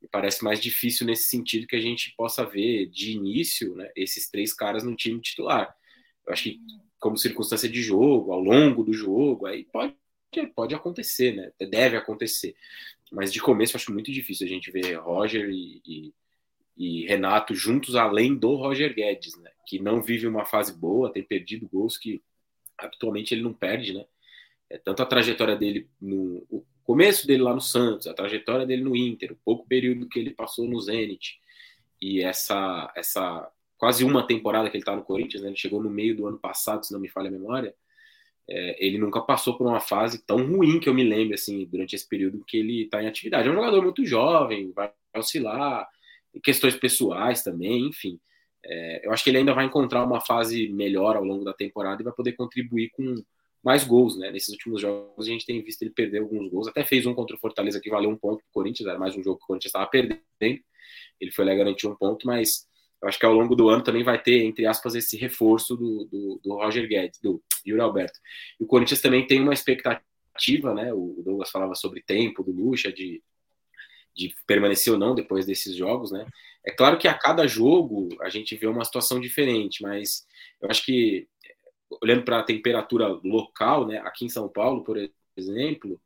me parece mais difícil nesse sentido que a gente possa ver de início né, esses três caras no time titular. Eu acho que, como circunstância de jogo, ao longo do jogo, aí pode, pode acontecer, né? Deve acontecer. Mas de começo acho muito difícil a gente ver Roger e, e, e Renato juntos, além do Roger Guedes, né? Que não vive uma fase boa, tem perdido gols que atualmente ele não perde, né? É, tanto a trajetória dele no o começo dele lá no Santos, a trajetória dele no Inter, o pouco período que ele passou no Zenit e essa essa quase uma temporada que ele está no Corinthians, né? Ele chegou no meio do ano passado, se não me falha a memória. É, ele nunca passou por uma fase tão ruim que eu me lembro assim durante esse período que ele está em atividade. É um jogador muito jovem, vai oscilar, questões pessoais também, enfim. É, eu acho que ele ainda vai encontrar uma fase melhor ao longo da temporada e vai poder contribuir com mais gols, né? Nesses últimos jogos a gente tem visto ele perder alguns gols, até fez um contra o Fortaleza que valeu um ponto para o Corinthians, era mais um jogo que o Corinthians estava perdendo, ele foi lá garantir um ponto, mas eu acho que ao longo do ano também vai ter, entre aspas, esse reforço do, do, do Roger Guedes, do Yuri Alberto. E o Corinthians também tem uma expectativa, né? O Douglas falava sobre tempo do Lucha, de, de permanecer ou não depois desses jogos, né? É claro que a cada jogo a gente vê uma situação diferente, mas eu acho que olhando para a temperatura local, né, aqui em São Paulo, por exemplo,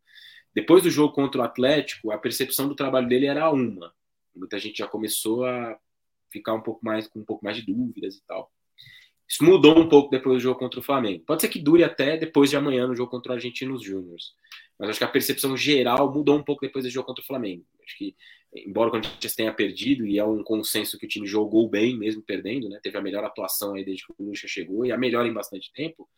depois do jogo contra o Atlético, a percepção do trabalho dele era uma. Muita gente já começou a ficar um pouco mais com um pouco mais de dúvidas e tal. Isso mudou um pouco depois do jogo contra o Flamengo. Pode ser que dure até depois de amanhã no jogo contra o Argentinos Júniors. Mas acho que a percepção geral mudou um pouco depois do jogo contra o Flamengo. Acho que, embora o Corinthians tenha perdido, e é um consenso que o time jogou bem, mesmo perdendo, né? Teve a melhor atuação aí desde que o Lucha chegou, e a melhor em bastante tempo.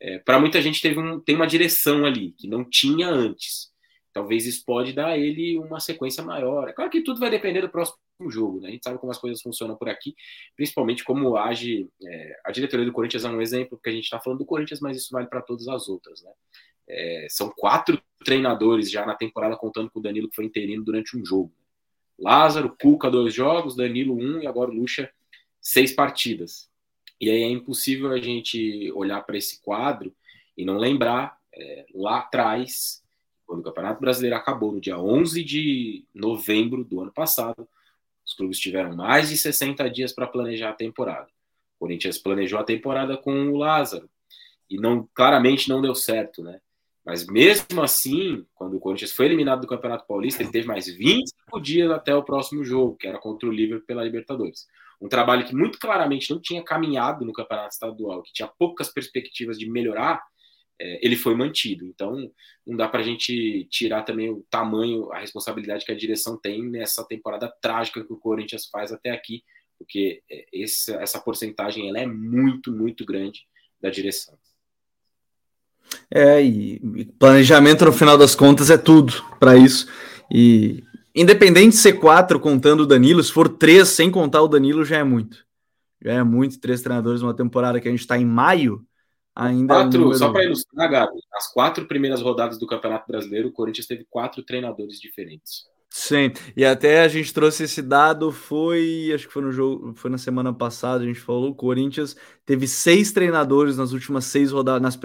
É, Para muita gente teve um, tem uma direção ali, que não tinha antes. Talvez isso pode dar a ele uma sequência maior. É claro que tudo vai depender do próximo jogo, né? A gente sabe como as coisas funcionam por aqui, principalmente como age é, a diretoria do Corinthians é um exemplo, porque a gente está falando do Corinthians, mas isso vale para todas as outras, né? É, são quatro treinadores já na temporada, contando com o Danilo, que foi interino durante um jogo. Lázaro, Cuca, dois jogos, Danilo, um, e agora o Lucha, seis partidas. E aí é impossível a gente olhar para esse quadro e não lembrar é, lá atrás, quando o Campeonato Brasileiro acabou, no dia 11 de novembro do ano passado, os clubes tiveram mais de 60 dias para planejar a temporada. O Corinthians planejou a temporada com o Lázaro e não claramente não deu certo, né? Mas mesmo assim, quando o Corinthians foi eliminado do Campeonato Paulista, ele teve mais 25 dias até o próximo jogo, que era contra o Liverpool pela Libertadores. Um trabalho que muito claramente não tinha caminhado no Campeonato Estadual, que tinha poucas perspectivas de melhorar, é, ele foi mantido. Então, não dá para a gente tirar também o tamanho, a responsabilidade que a direção tem nessa temporada trágica que o Corinthians faz até aqui, porque é, essa, ela é muito, muito grande da direção. É, e planejamento no final das contas é tudo para isso. E independente de ser quatro contando o Danilo, se for três sem contar o Danilo, já é muito. Já é muito, três treinadores numa temporada que a gente está em maio. Ainda quatro, é um número... Só para ilustrar, Gabi, as quatro primeiras rodadas do Campeonato Brasileiro, o Corinthians teve quatro treinadores diferentes. Sim, e até a gente trouxe esse dado, foi, acho que foi no jogo, foi na semana passada, a gente falou, o Corinthians teve seis treinadores nas últimas seis rodadas, nas,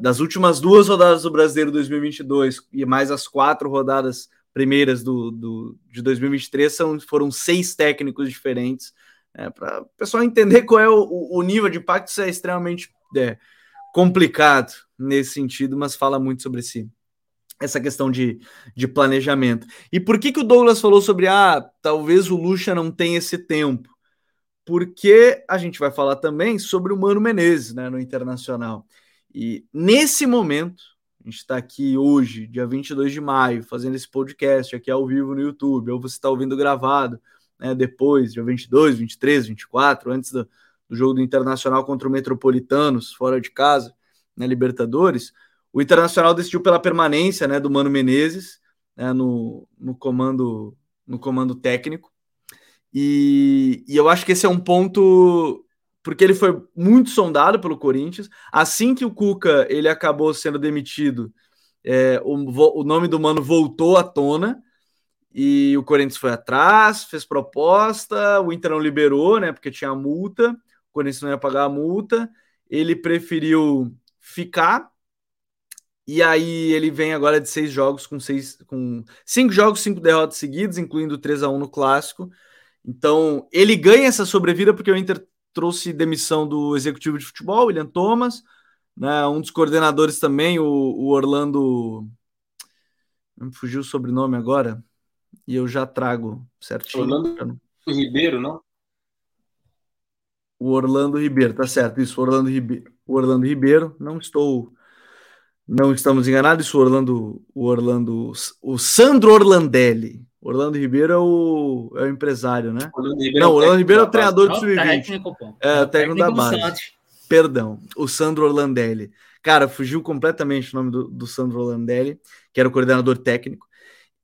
das últimas duas rodadas do Brasileiro 2022 e mais as quatro rodadas primeiras do, do de 2023 são, foram seis técnicos diferentes, é, para o pessoal entender qual é o, o nível de impacto, isso é extremamente é, complicado nesse sentido, mas fala muito sobre si essa questão de, de planejamento. E por que, que o Douglas falou sobre, ah, talvez o Lucha não tenha esse tempo? Porque a gente vai falar também sobre o Mano Menezes, né, no Internacional. E nesse momento, a gente está aqui hoje, dia 22 de maio, fazendo esse podcast aqui ao vivo no YouTube, ou você está ouvindo gravado, né, depois, dia 22, 23, 24, antes do, do jogo do Internacional contra o Metropolitanos, fora de casa, na né, Libertadores, o Internacional decidiu pela permanência né, do Mano Menezes né, no, no, comando, no comando técnico. E, e eu acho que esse é um ponto porque ele foi muito sondado pelo Corinthians. Assim que o Cuca ele acabou sendo demitido, é, o, o nome do Mano voltou à tona e o Corinthians foi atrás, fez proposta, o Inter não liberou, né? Porque tinha multa, o Corinthians não ia pagar a multa, ele preferiu ficar E aí ele vem agora de seis jogos com seis, com cinco jogos, cinco derrotas seguidas, incluindo 3 a 1 no clássico. Então ele ganha essa sobrevida porque o Inter trouxe demissão do executivo de futebol, William Thomas, né, um dos coordenadores também, o, o Orlando. Me fugiu o sobrenome agora, e eu já trago certinho. Orlando Ribeiro, não? O Orlando Ribeiro, tá certo, isso, Orlando Ribeiro. O Orlando Ribeiro, não estou não estamos enganados, o Orlando, o Orlando, o Sandro Orlandelli. Orlando Ribeiro é o, é o empresário, né? Orlando não, Orlando Ribeiro é o treinador do sub-20. É, o técnico da base. Perdão, o Sandro Orlandelli. Cara, fugiu completamente o nome do, do Sandro Orlandelli, que era o coordenador técnico.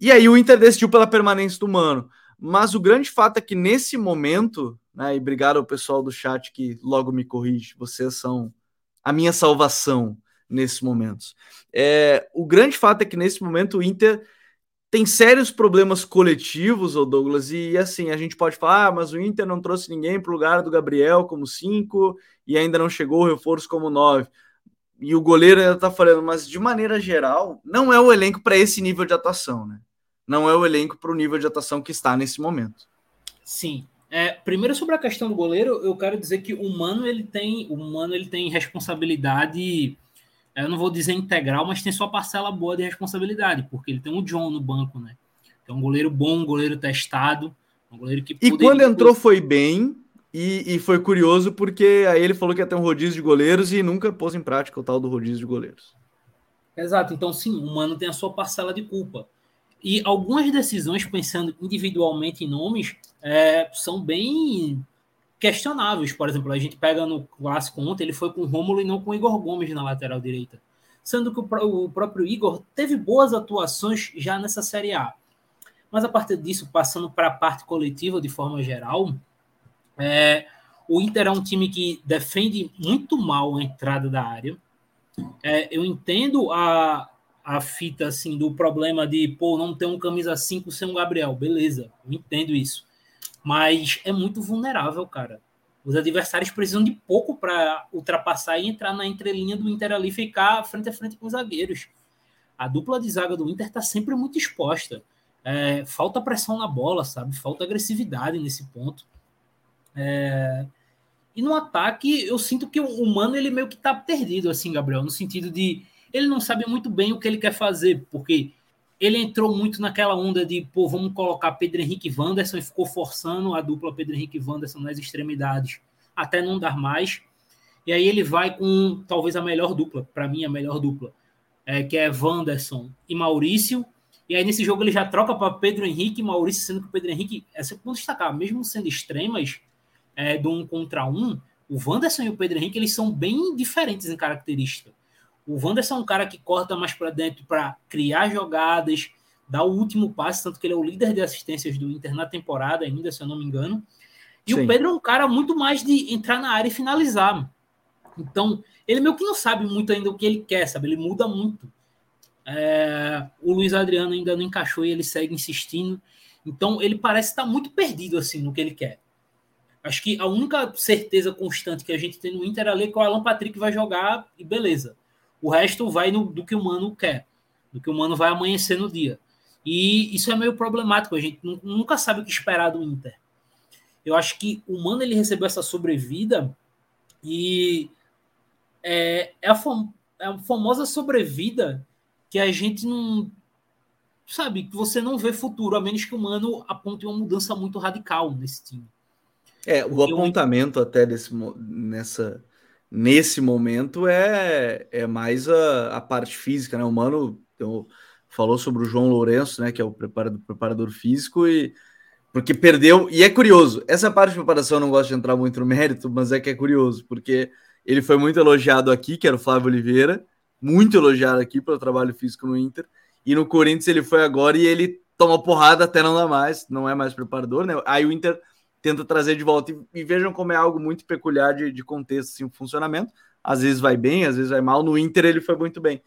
E aí o Inter decidiu pela permanência do Mano. Mas o grande fato é que nesse momento, né, e obrigado ao pessoal do chat que logo me corrige, vocês são a minha salvação nesses momentos. É, o grande fato é que nesse momento o Inter tem sérios problemas coletivos, o Douglas, e assim, a gente pode falar, ah, mas o Inter não trouxe ninguém para o lugar do Gabriel como cinco e ainda não chegou o reforço como nove. E o goleiro ainda está falando, mas de maneira geral, não é o elenco para esse nível de atuação, né? Não é o elenco para o nível de atuação que está nesse momento. Sim. É, primeiro sobre a questão do goleiro, eu quero dizer que o Mano ele tem, o Mano ele tem responsabilidade eu não vou dizer integral, mas tem sua parcela boa de responsabilidade, porque ele tem um John no banco, né? É um goleiro bom, um goleiro testado, um goleiro que. E quando entrou foi bem, e, e, foi curioso porque aí ele falou que ia ter um rodízio de goleiros e nunca pôs em prática o tal do rodízio de goleiros. Exato, então sim, o Mano tem a sua parcela de culpa. E algumas decisões, pensando individualmente em nomes, é, são bem questionáveis. Por exemplo, a gente pega no clássico ontem, ele foi com o Rômulo e não com o Igor Gomes na lateral direita. Sendo que o, próprio Igor teve boas atuações já nessa Série A. Mas a partir disso, passando para a parte coletiva de forma geral, é, o Inter é um time que defende muito mal a entrada da área. É, eu entendo a, a fita assim do problema de pô, não ter um camisa 5 sem um Gabriel. Beleza, eu entendo isso mas é muito vulnerável, cara. Os adversários precisam de pouco para ultrapassar e entrar na entrelinha do Inter ali e ficar frente a frente com os zagueiros. A dupla de zaga do Inter está sempre muito exposta. É, falta pressão na bola, sabe? Falta agressividade nesse ponto. É... E no ataque, eu sinto que o Mano ele meio que tá perdido, assim, Gabriel, no sentido de ele não sabe muito bem o que ele quer fazer, porque ele entrou muito naquela onda de, pô, vamos colocar Pedro Henrique e Wanderson e ficou forçando a dupla Pedro Henrique e Wanderson nas extremidades até não dar mais. E aí ele vai com talvez a melhor dupla, para mim a melhor dupla, é, que é Wanderson e Maurício. E aí nesse jogo ele já troca para Pedro Henrique e Maurício, sendo que o Pedro Henrique, é sempre bom destacar, mesmo sendo extremas é, do um contra um, o Wanderson e o Pedro Henrique eles são bem diferentes em característica. O Wanderson é um cara que corta mais para dentro para criar jogadas, dar o último passe, tanto que ele é o líder de assistências do Inter na temporada, ainda, se eu não me engano. E Sim. o Pedro é um cara muito mais de entrar na área e finalizar. Então, ele meio que não sabe muito ainda o que ele quer, sabe? Ele muda muito. É, o Luiz Adriano ainda não encaixou e ele segue insistindo. Então, ele parece estar muito perdido assim no que ele quer. Acho que a única certeza constante que a gente tem no Inter é ali que o Alan Patrick vai jogar e beleza. O resto vai no, do que o Mano quer, do que o Mano vai amanhecer no dia. E isso é meio problemático, a gente nunca sabe o que esperar do Inter. Eu acho que o Mano ele recebeu essa sobrevida e é, é, a, fam é a famosa sobrevida que a gente não sabe, que você não vê futuro, a menos que o Mano aponte uma mudança muito radical nesse time. É, o apontamento até desse, nessa nesse momento é, é mais a, a parte física, né? O Mano então, falou sobre o João Lourenço, né? Que é o preparador, preparador físico, e porque perdeu. E é curioso, essa parte de preparação eu não gosto de entrar muito no mérito, mas é que é curioso, porque ele foi muito elogiado aqui, que era o Flávio Oliveira, muito elogiado aqui pelo trabalho físico no Inter, e no Corinthians ele foi agora e ele toma porrada até não dá mais, não é mais preparador, né? Aí o Inter tenta trazer de volta. E, e vejam como é algo muito peculiar de, de contexto, assim, o funcionamento. Às vezes vai bem, às vezes vai mal. No Inter ele foi muito bem.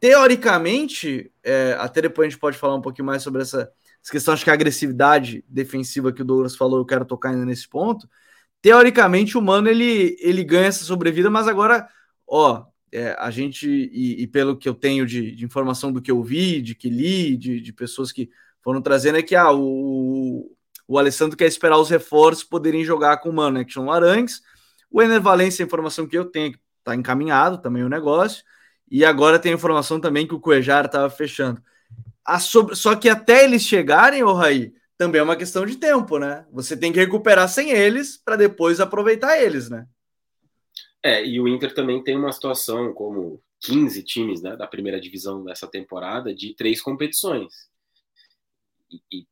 Teoricamente, é, até depois a gente pode falar um pouquinho mais sobre essa, essa questão, acho que a agressividade defensiva que o Douglas falou, eu quero tocar ainda nesse ponto. Teoricamente, o Mano ele, ele ganha essa sobrevida, mas agora, ó, é, a gente, e, e, pelo que eu tenho de, de, informação do que eu vi, de que li, de, de pessoas que foram trazendo, é que ah, o, o Alessandro quer esperar os reforços poderem jogar com o Mano Action Larangues. O Ener Valência, a informação que eu tenho, está encaminhado também o negócio. E agora tem a informação também que o Cuejar estava fechando. Sobre... Só que até eles chegarem, o Raí, também é uma questão de tempo, né? Você tem que recuperar sem eles para depois aproveitar eles, né? É, e o Inter também tem uma situação como 15 times né, da primeira divisão dessa temporada de três competições. E, e,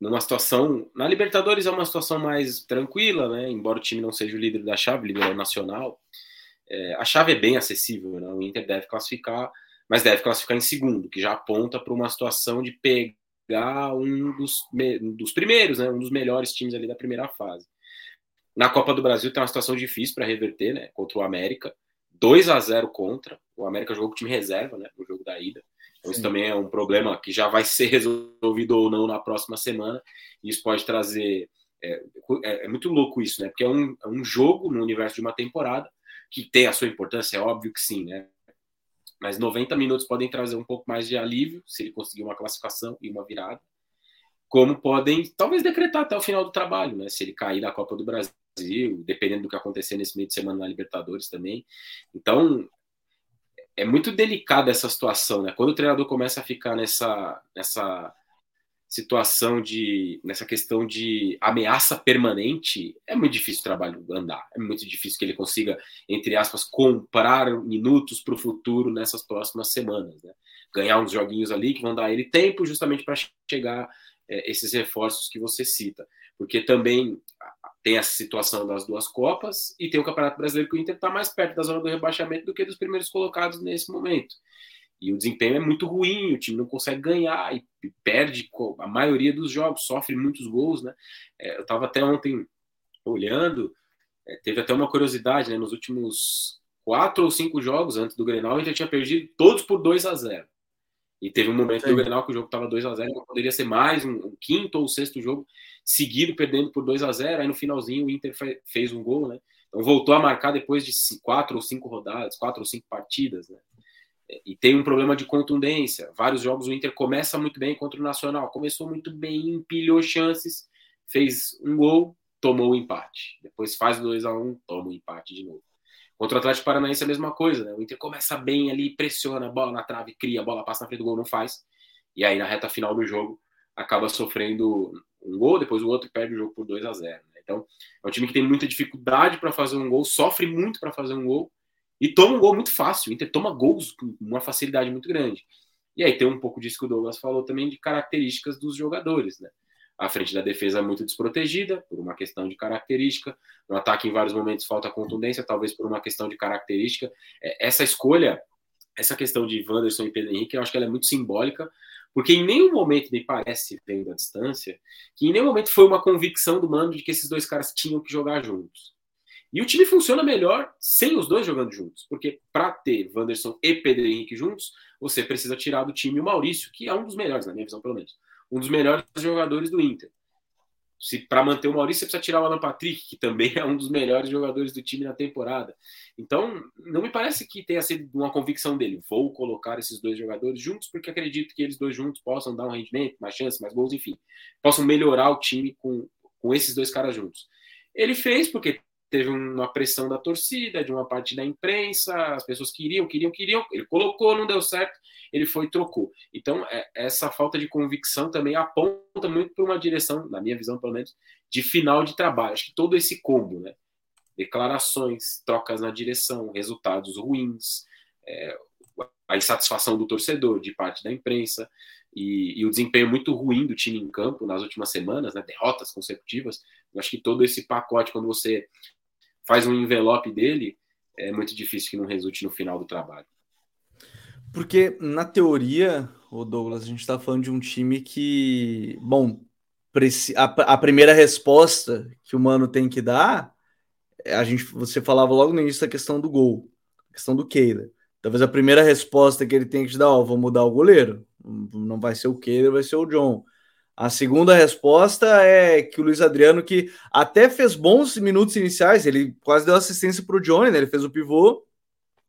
numa situação. Na Libertadores é uma situação mais tranquila, né? Embora o time não seja o líder da chave, líder é o nacional. É, a chave é bem acessível, né? O Inter deve classificar, mas deve classificar em segundo, que já aponta para uma situação de pegar um dos, dos primeiros, né? Um dos melhores times ali da primeira fase. Na Copa do Brasil tem uma situação difícil para reverter, né? Contra o América. 2 a 0 contra. O América jogou com o time reserva, né? No jogo da ida. Então, isso também é um problema que já vai ser (laughs) resolvido ou não na próxima semana. Isso pode trazer. É, é, é muito louco isso, né? Porque é um, é um jogo no universo de uma temporada que tem a sua importância, é óbvio que sim, né? Mas 90 minutos podem trazer um pouco mais de alívio se ele conseguir uma classificação e uma virada. Como podem, talvez, decretar até o final do trabalho, né? Se ele cair da Copa do Brasil Brasil, dependendo do que acontecer nesse meio de semana na Libertadores também. Então, é muito delicada essa situação, né? Quando o treinador começa a ficar nessa, nessa situação de, nessa questão de ameaça permanente, é muito difícil o trabalho andar. É muito difícil que ele consiga, entre aspas, comprar minutos para o futuro nessas próximas semanas, né? Ganhar uns joguinhos ali que vão dar ele tempo justamente para chegar é, esses reforços que você cita. Porque também tem essa situação das duas Copas e tem o Campeonato Brasileiro que o Inter está mais perto da zona do rebaixamento do que dos primeiros colocados nesse momento. E o desempenho é muito ruim, o time não consegue ganhar e perde a maioria dos jogos, sofre muitos gols, né? É, eu estava até ontem olhando, é, teve até uma curiosidade, né? Nos últimos quatro ou cinco jogos antes do Grenal, a gente já tinha perdido todos por 2 a 0 E teve um momento Sim. do Grenal que o jogo estava 2 a 0 poderia ser mais um, um quinto ou sexto jogo seguido perdendo por 2 a 0 aí no finalzinho o Inter fez um gol, né? Então voltou a marcar depois de quatro ou cinco rodadas, quatro ou cinco partidas, né? E tem um problema de contundência. Vários jogos o Inter começa muito bem contra o Nacional, começou muito bem, empilhou chances, fez um gol, tomou o empate. Depois faz 2 a 1 um, toma o empate de novo. Contra o Atlético Paranaense é a mesma coisa, né? O Inter começa bem ali, pressiona, bola na trave, cria, bola passa na frente do gol, não faz. E aí na reta final do jogo acaba sofrendo um gol, depois o outro perde o jogo por 2 a 0 né? Então, é um time que tem muita dificuldade para fazer um gol, sofre muito para fazer um gol e toma um gol muito fácil. O Inter toma gols com uma facilidade muito grande. E aí tem um pouco disso que o Douglas falou também de características dos jogadores, né? A frente da defesa muito desprotegida, por uma questão de característica. No ataque, em vários momentos, falta contundência, talvez por uma questão de característica. É, essa escolha, essa questão de Wanderson e Pedro Henrique, eu acho que ela é muito simbólica, porque em nenhum momento me parece, vendo a distância, que em nenhum momento foi uma convicção do mando de que esses dois caras tinham que jogar juntos. E o time funciona melhor sem os dois jogando juntos, porque para ter Wanderson e Pedro Henrique juntos, você precisa tirar do time o Maurício, que é um dos melhores, na minha visão, pelo menos, um dos melhores jogadores do Inter. Se para manter o Maurício você precisa tirar o Alan Patrick, que também é um dos melhores jogadores do time na temporada. Então, não me parece que tenha sido uma convicção dele. Vou colocar esses dois jogadores juntos porque acredito que eles dois juntos possam dar um rendimento, mais chance, mais gols, enfim, possam melhorar o time com, com esses dois caras juntos. Ele fez porque teve uma pressão da torcida, de uma parte da imprensa, as pessoas queriam, queriam, queriam, ele colocou, não deu certo, ele foi e trocou. Então, é, essa falta de convicção também aponta muito para uma direção, na minha visão pelo menos, de final de trabalho. Acho que todo esse combo, né? Declarações, trocas na direção, resultados ruins, é, a insatisfação do torcedor, de parte da imprensa, e, e, o desempenho muito ruim do time em campo nas últimas semanas, né, derrotas consecutivas. Eu acho que todo esse pacote, quando você faz um envelope dele, é muito difícil que não resulte no final do trabalho. Porque, na teoria, o Douglas, a gente está falando de um time que, bom, a, primeira resposta que o Mano tem que dar, é, a gente, você falava logo no início da questão do gol, a questão do Keila. Talvez a primeira resposta que ele tem que te dar, ó, vou mudar o goleiro. Não vai ser o Keila, vai ser o John. A segunda resposta é que o Luiz Adriano, que até fez bons minutos iniciais, ele quase deu assistência para o Johnny, né? Ele fez o pivô,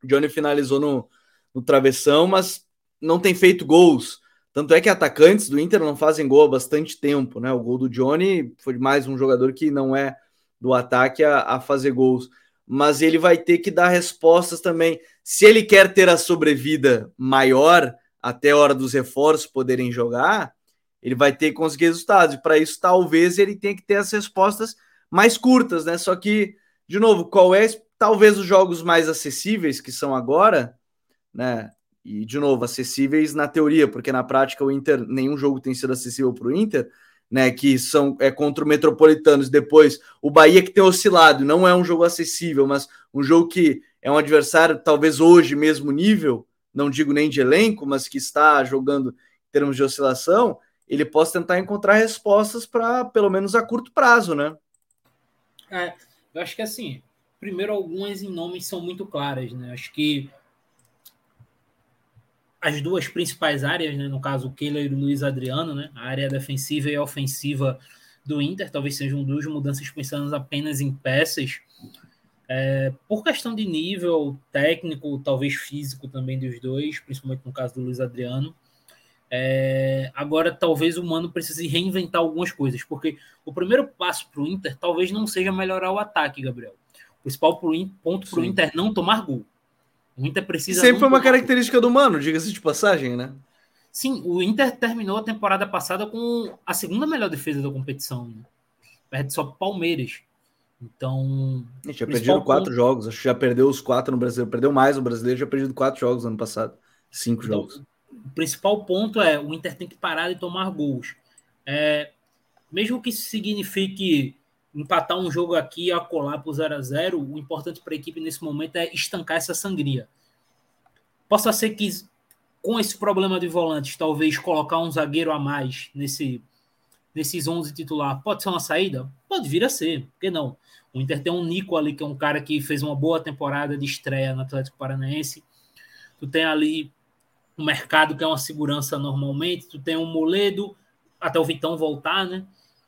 Johnny finalizou no, no travessão, mas não tem feito gols. Tanto é que atacantes do Inter não fazem gol há bastante tempo, né? O gol do Johnny foi mais um jogador que não é do ataque a, a fazer gols. Mas ele vai ter que dar respostas também. Se ele quer ter a sobrevida maior até a hora dos reforços poderem jogar, ele vai ter que conseguir resultados. E para isso, talvez ele tenha que ter as respostas mais curtas, né? Só que, de novo, qual é talvez os jogos mais acessíveis que são agora, né? E, de novo, acessíveis na teoria, porque na prática o Inter, nenhum jogo tem sido acessível para o Inter, né? Que são é contra o Metropolitanos. Depois, o Bahia que tem oscilado, não é um jogo acessível, mas um jogo que é um adversário, talvez hoje mesmo nível, não digo nem de elenco, mas que está jogando em termos de oscilação, ele possa tentar encontrar respostas para, pelo menos a curto prazo, né? É, eu acho que assim, primeiro algumas em nomes são muito claras, né? Acho que as duas principais áreas, né, no caso o Keylor e o Luiz Adriano, né, a área defensiva e ofensiva do Inter, talvez sejam duas mudanças pensando apenas em peças, é, por questão de nível técnico, talvez físico também dos dois, principalmente no caso do Luiz Adriano. É, agora, talvez o Mano precise reinventar algumas coisas, porque o primeiro passo para o Inter talvez não seja melhorar o ataque, Gabriel. O principal pro, ponto para o Inter não tomar gol. O Inter precisa. Sempre foi uma característica do Mano, diga-se de passagem, né? Sim, o Inter terminou a temporada passada com a segunda melhor defesa da competição. Né? Perde só Palmeiras. Então. A gente já perdido quatro ponto... jogos, acho que já perdeu os quatro no brasileiro. Perdeu mais no brasileiro, já perdido quatro jogos no ano passado. Cinco então, jogos. O principal ponto é o Inter tem que parar de tomar gols. É, mesmo que isso signifique empatar um jogo aqui e acolar para o 0 a 0 o importante para a equipe nesse momento é estancar essa sangria. Possa ser que com esse problema de volantes, talvez colocar um zagueiro a mais nesse, nesses 11 titular pode ser uma saída? Pode vir a ser, por que não? O Inter tem um Nico ali, que é um cara que fez uma boa temporada de estreia no Atlético Paranaense. Tu tem ali um mercado que é uma segurança normalmente, tu tem um Moledo, até o Vitão voltar, né?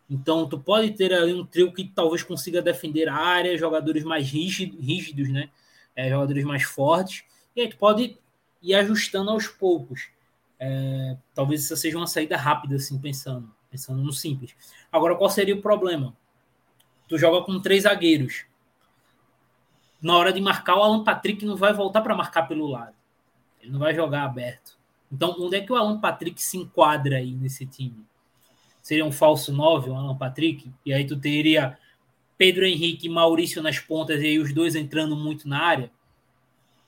Então, tu pode ter ali um trio que talvez consiga defender a área, jogadores mais rígidos, rígidos né? É, jogadores mais fortes. E aí tu pode ir ajustando aos poucos. É, talvez essa seja uma saída rápida, assim, pensando, pensando no simples. Agora, qual seria o problema? Tu joga com três zagueiros. Na hora de marcar, o Alan Patrick não vai voltar para marcar pelo lado. Ele não vai jogar aberto. Então, onde é que o Alan Patrick se enquadra aí nesse time? seria um falso 9, o Alan Patrick, e aí tu teria Pedro Henrique e Maurício nas pontas e aí os dois entrando muito na área.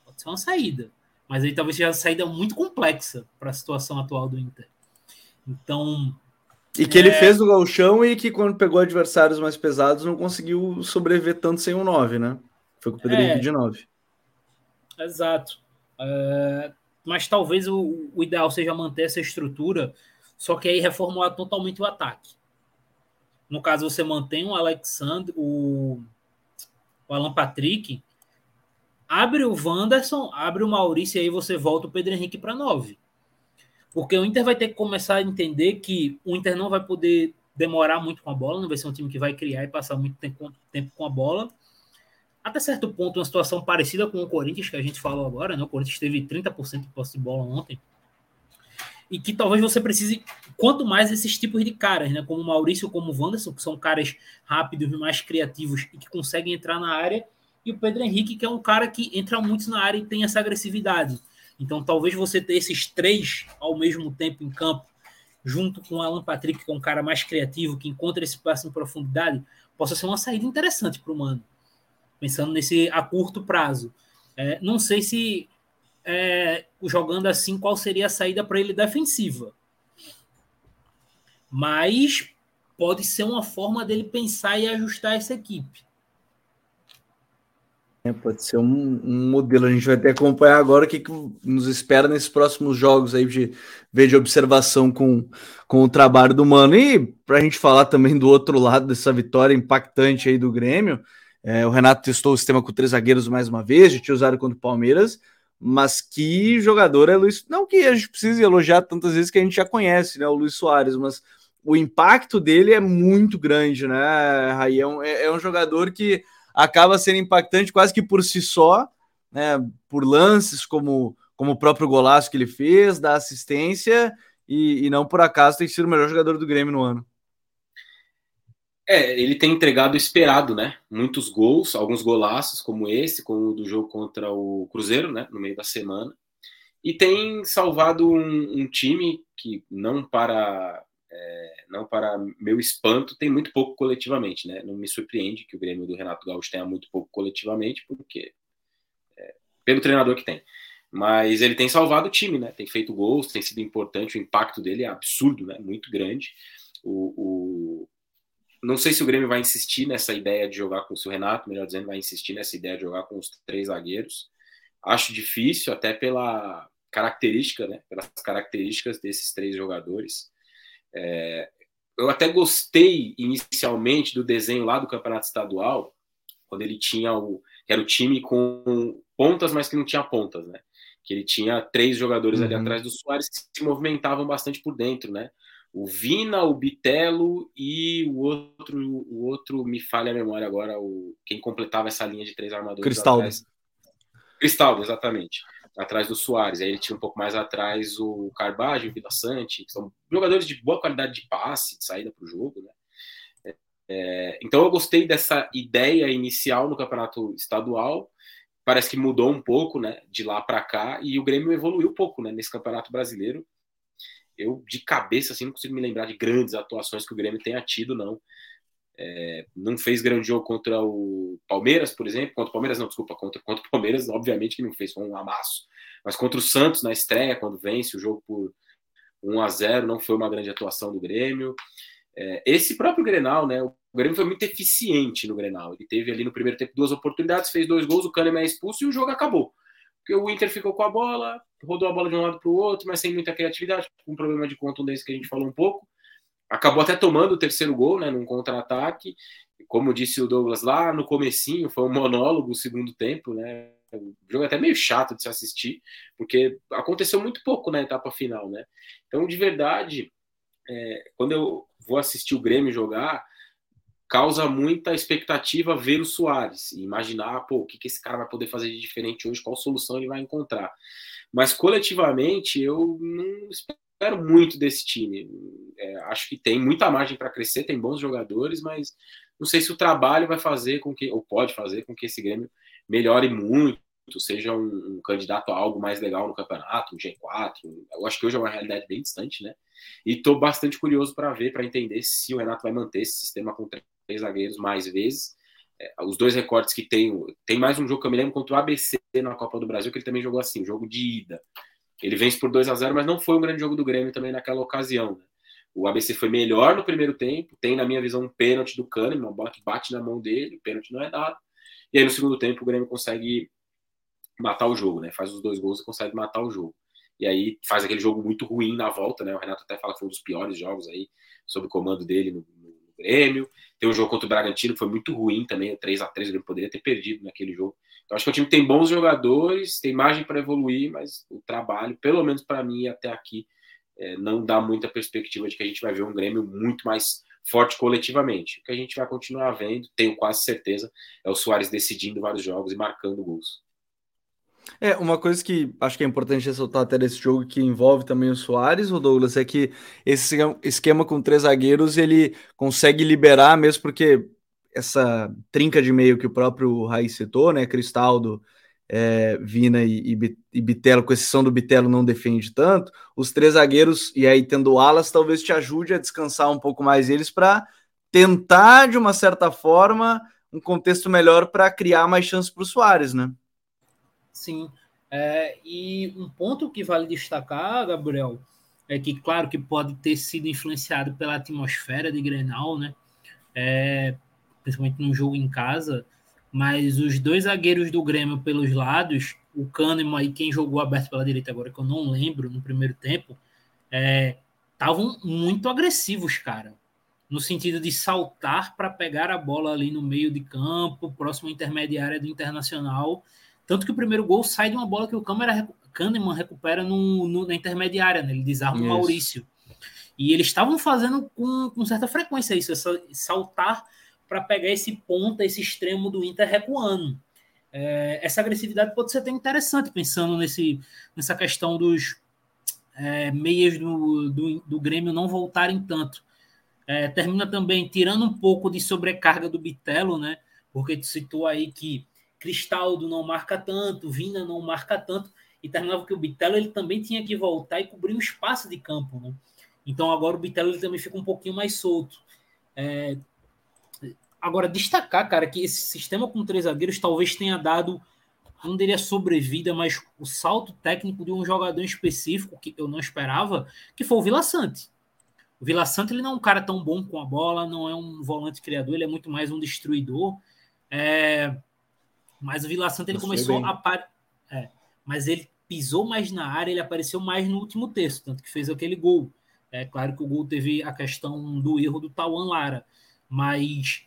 Pode ser uma saída, mas aí talvez seja uma saída muito complexa para a situação atual do Inter. Então. E que é... ele fez no galchão e que quando pegou adversários mais pesados não conseguiu sobreviver tanto sem um 9, né? Foi com o Pedro é... Henrique de 9. Exato. É... Mas talvez o, o ideal seja manter essa estrutura só que aí reformular totalmente o ataque. No caso, você mantém o Alexandre, o, o Alan Patrick, abre o Wanderson, abre o Maurício e aí você volta o Pedro Henrique para 9. Porque o Inter vai ter que começar a entender que o Inter não vai poder demorar muito com a bola, não vai ser um time que vai criar e passar muito tempo, tempo com a bola. Até certo ponto, uma situação parecida com o Corinthians, que a gente falou agora, né? O Corinthians teve 30% de posse de bola ontem e que talvez você precise quanto mais esses tipos de caras, né? Como o Maurício, como o Wanderson, que são caras rápidos, mais criativos e que conseguem entrar na área, e o Pedro Henrique, que é um cara que entra muito na área e tem essa agressividade. Então, talvez você ter esses três ao mesmo tempo em campo, junto com o Alan Patrick, que é um cara mais criativo, que encontra esse passo em profundidade, possa ser uma saída interessante para o Mano. Pensando nesse a curto prazo. É, não sei se é, jogando assim, qual seria a saída para ele defensiva. Mas pode ser uma forma dele pensar e ajustar essa equipe. É, pode ser um, um, modelo. A gente vai que acompanhar agora o que, que, nos espera nesses próximos jogos aí de ver de observação com, com o trabalho do Mano. E para a gente falar também do outro lado dessa vitória impactante aí do Grêmio, é, o Renato testou o sistema com três zagueiros mais uma vez, já tinha usado contra o Palmeiras mas que jogador é Luiz. Não que a gente precise elogiar tantas vezes que a gente já conhece, né? O Luiz Soares, mas o impacto dele é muito grande, né, Raí? É um, é, é um jogador que acaba sendo impactante quase que por si só, né, por lances como, como o próprio golaço que ele fez, da assistência, e, e não por acaso tem sido o melhor jogador do Grêmio no ano. É, ele tem entregado esperado, né? Muitos gols, alguns golaços como esse, como o do jogo contra o Cruzeiro, né? No meio da semana. E tem salvado um, um time que não para é, não para meu espanto tem muito pouco coletivamente, né? Não me surpreende que o Grêmio do Renato Gaúcho tenha muito pouco coletivamente, porque é, pelo treinador que tem. Mas ele tem salvado o time, né? Tem feito gols, tem sido importante, o impacto dele é absurdo, né? Muito grande. O, o, não sei se o Grêmio vai insistir nessa ideia de jogar com o seu Renato, melhor dizendo, vai insistir nessa ideia de jogar com os três zagueiros. Acho difícil, até pela característica, né? Pelas características desses três jogadores. É, eu até gostei inicialmente do desenho lá do Campeonato Estadual, quando ele tinha o. era o time com pontas, mas que não tinha pontas, né? Que ele tinha três jogadores uhum. ali atrás do Soares que se movimentavam bastante por dentro, né? O Vina, o Bitelo e o outro, o outro me falha a memória agora, o quem completava essa linha de três armadores. Cristaldo. Cristaldo, exatamente. Atrás do Soares. Aí ele tinha um pouco mais atrás o Carbagem, o Vila Sante, que são jogadores de boa qualidade de passe, de saída para o jogo, né? É, então eu gostei dessa ideia inicial no campeonato estadual. Parece que mudou um pouco, né, de lá para cá, e o Grêmio evoluiu um pouco, né, nesse campeonato brasileiro eu de cabeça assim não consigo me lembrar de grandes atuações que o Grêmio tenha tido, não. É, não fez grande jogo contra o Palmeiras, por exemplo. Contra o Palmeiras, não, desculpa, contra, contra o Palmeiras, obviamente que não fez, foi um amasso. Mas contra o Santos na estreia, quando vence o jogo por 1 a 0 não foi uma grande atuação do Grêmio. É, esse próprio Grenal, né? O Grêmio foi muito eficiente no Grenal. Ele teve ali no primeiro tempo duas oportunidades, fez dois gols, o Kahneman é expulso e o jogo acabou. O Inter ficou com a bola, rodou a bola de um lado para o outro, mas sem muita criatividade, um problema de contundência que a gente falou um pouco. Acabou até tomando o terceiro gol, né, num contra-ataque. Como disse o Douglas lá no comecinho, foi um monólogo o segundo tempo, né? O jogo é até meio chato de se assistir, porque aconteceu muito pouco na etapa final, né? Então, de verdade, é, quando eu vou assistir o Grêmio jogar, causa muita expectativa ver o Soares e imaginar, pô, o que, que esse cara vai poder fazer de diferente hoje, qual solução ele vai encontrar. Mas coletivamente, eu não espero muito desse time. É, acho que tem muita margem para crescer, tem bons jogadores, mas não sei se o trabalho vai fazer com que, ou pode fazer com que esse Grêmio melhore muito, seja um, um candidato a algo mais legal no campeonato, um G4. Eu acho que hoje é uma realidade bem distante, né? E estou bastante curioso para ver, para entender se o Renato vai manter esse sistema com três zagueiros mais vezes. É, os dois recortes que tem, tem mais um jogo que eu me lembro contra o ABC na Copa do Brasil, que ele também jogou assim, jogo de ida. Ele vence por 2 a 0 mas não foi um grande jogo do Grêmio também naquela ocasião. Né? O ABC foi melhor no primeiro tempo, tem, na minha visão, um pênalti do Kahneman, uma bola que bate na mão dele, o pênalti não é dado. E aí, no segundo tempo, o Grêmio consegue matar o jogo, né? Faz os dois gols e consegue matar o jogo. E aí faz aquele jogo muito ruim na volta, né? O Renato até fala que foi um dos piores jogos aí, sob o comando dele no, Grêmio. Tem um jogo contra o Bragantino que foi muito ruim também, 3 a 3 o Grêmio poderia ter perdido naquele jogo. Então acho que o time tem bons jogadores, tem margem para evoluir, mas o trabalho, pelo menos para mim até aqui, é, não dá muita perspectiva de que a gente vai ver um Grêmio muito mais forte coletivamente. O que a gente vai continuar vendo, tenho quase certeza, é o Soares decidindo vários jogos e marcando gols. É, uma coisa que acho que é importante ressaltar até desse jogo que envolve também o Soares, o Douglas, é que esse esquema com três zagueiros ele consegue liberar, mesmo porque essa trinca de meio que o próprio Raiz citou, né? Cristaldo, é, Vina e, e, Bitelo, com exceção do Bitelo, não defende tanto. Os três zagueiros, e aí tendo alas, talvez te ajude a descansar um pouco mais eles para tentar, de uma certa forma, um contexto melhor para criar mais chances para o Soares, né? Sim. É, e um ponto que vale destacar, Gabriel, é que, claro, que pode ter sido influenciado pela atmosfera de Grenal, né? É, principalmente no jogo em casa, mas os dois zagueiros do Grêmio pelos lados, o Kahneman e quem jogou aberto pela direita agora, que eu não lembro no primeiro tempo, estavam é, muito agressivos, cara. No sentido de saltar para pegar a bola ali no meio de campo, próximo à intermediária do Internacional, tanto que o primeiro gol sai de uma bola que o câmera, Kahneman recupera no, no, na intermediária, né? ele desarma o Maurício. E eles estavam fazendo com, com, certa frequência isso, saltar para pegar esse ponta, esse extremo do Inter recuando. é, essa agressividade pode ser até interessante, pensando nesse, nessa questão dos é, meias do, do, do, Grêmio não voltarem tanto. É, termina também tirando um pouco de sobrecarga do Bitelo, né? Porque tu citou aí que Cristaldo não marca tanto, Vina não marca tanto, e terminava que o Bitelo ele também tinha que voltar e cobrir um espaço de campo, né? Então agora o Bitelo ele também fica um pouquinho mais solto. É, Agora, destacar, cara, que esse sistema com três zagueiros talvez tenha dado, não diria sobrevida, mas o salto técnico de um jogador específico que eu não esperava, que foi o Vila Sante. O Vila Sante ele não é um cara tão bom com a bola, não é um volante criador, ele é muito mais um destruidor. É... Mas o Vila Sante ele começou a par... é, mas ele pisou mais na área, ele apareceu mais no último terço, tanto que fez aquele gol. É claro que o gol teve a questão do erro do Tauan Lara, mas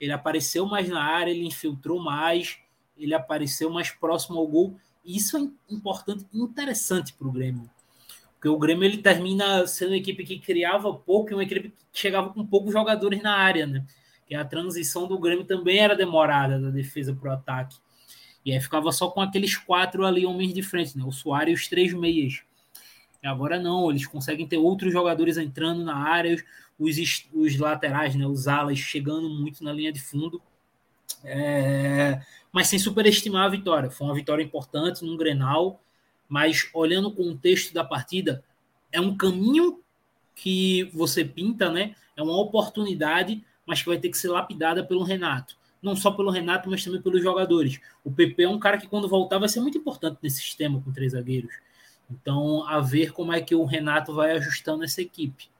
ele apareceu mais na área, ele infiltrou mais, ele apareceu mais próximo ao gol. E isso é importante e interessante para o Grêmio. Porque o Grêmio ele termina sendo uma equipe que criava pouco e uma equipe que chegava com poucos jogadores na área, né? Que a transição do Grêmio também era demorada da defesa para o ataque. E aí ficava só com aqueles quatro ali homens de frente, né? O Soares e os três meias. E agora não, eles conseguem ter outros jogadores entrando na área, os, os laterais, né, os alas chegando muito na linha de fundo. É, mas sem superestimar a vitória. Foi uma vitória importante num Grenal, mas olhando o contexto da partida, é um caminho que você pinta, né? É uma oportunidade, mas que vai ter que ser lapidada pelo Renato. Não só pelo Renato, mas também pelos jogadores. O PP é um cara que, quando voltar, vai ser muito importante nesse sistema com três zagueiros. Então, a ver como é que o Renato vai ajustando essa equipe.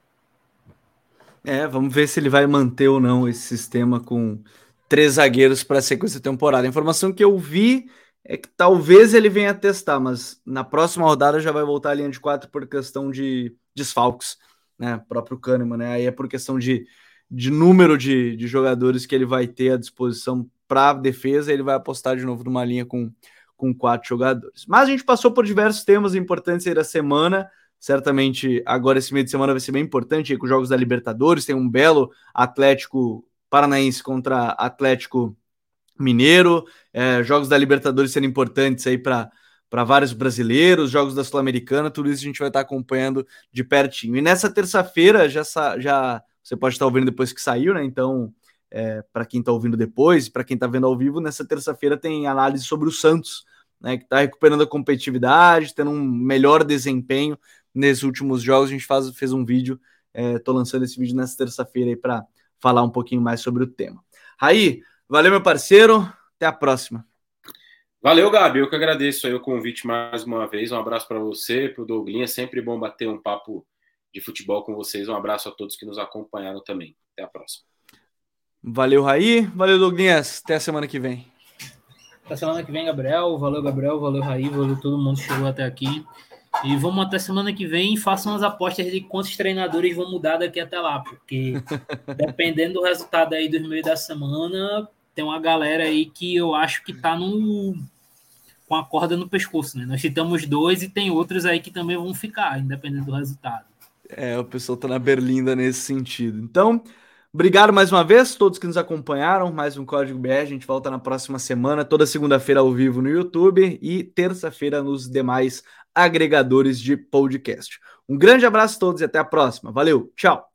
É, vamos ver se ele vai manter ou não esse sistema com três zagueiros para a sequência da temporada. A informação que eu vi é que talvez ele venha testar, mas na próxima rodada já vai voltar a linha de quatro por questão de desfalques, né? O próprio Kahneman, né? Aí é por questão de, de número de, de jogadores que ele vai ter à disposição para defesa, ele vai apostar de novo numa linha com, com quatro jogadores. Mas a gente passou por diversos temas importantes aí da semana. Certamente agora esse meio de semana vai ser bem importante com os jogos da Libertadores. Tem um belo Atlético Paranaense contra Atlético Mineiro. É, jogos da Libertadores sendo importantes aí para para vários brasileiros, jogos da Sul-Americana, tudo isso a gente vai estar acompanhando de pertinho. E nessa terça-feira, já, já você pode estar ouvindo depois que saiu, né? Então, é, para quem está ouvindo depois, para quem está vendo ao vivo, nessa terça-feira tem análise sobre o Santos, né? Que está recuperando a competitividade, tendo um melhor desempenho nesses últimos jogos. A gente faz, fez um vídeo, estou é, lançando esse vídeo nessa terça-feira aí para falar um pouquinho mais sobre o tema. Raí, valeu, meu parceiro. Até a próxima. Valeu, Gabi. Eu que agradeço aí o convite mais uma vez. Um abraço para você, para o Douglinha. É sempre bom bater um papo de futebol com vocês. Um abraço a todos que nos acompanharam também. Até a próxima. Valeu, Raí. Valeu, Douglinhas. Até a semana que vem. Até a semana que vem, Gabriel. Valeu, Gabriel. Valeu, Raí. Valeu todo mundo que chegou até aqui. E vamos até semana que vem e façam as apostas de quantos treinadores vão mudar daqui até lá, porque (laughs) dependendo do resultado aí dos meio da semana, tem uma galera aí que eu acho que tá no com a corda no pescoço, né? Nós citamos dois e tem outros aí que também vão ficar, independente do resultado. É, o pessoal tá na berlinda nesse sentido. Então, Obrigado mais uma vez, todos que nos acompanharam. Mais um Código BR. A gente volta na próxima semana, toda segunda-feira ao vivo no YouTube e terça-feira nos demais agregadores de podcast. Um grande abraço a todos e até a próxima. Valeu, tchau!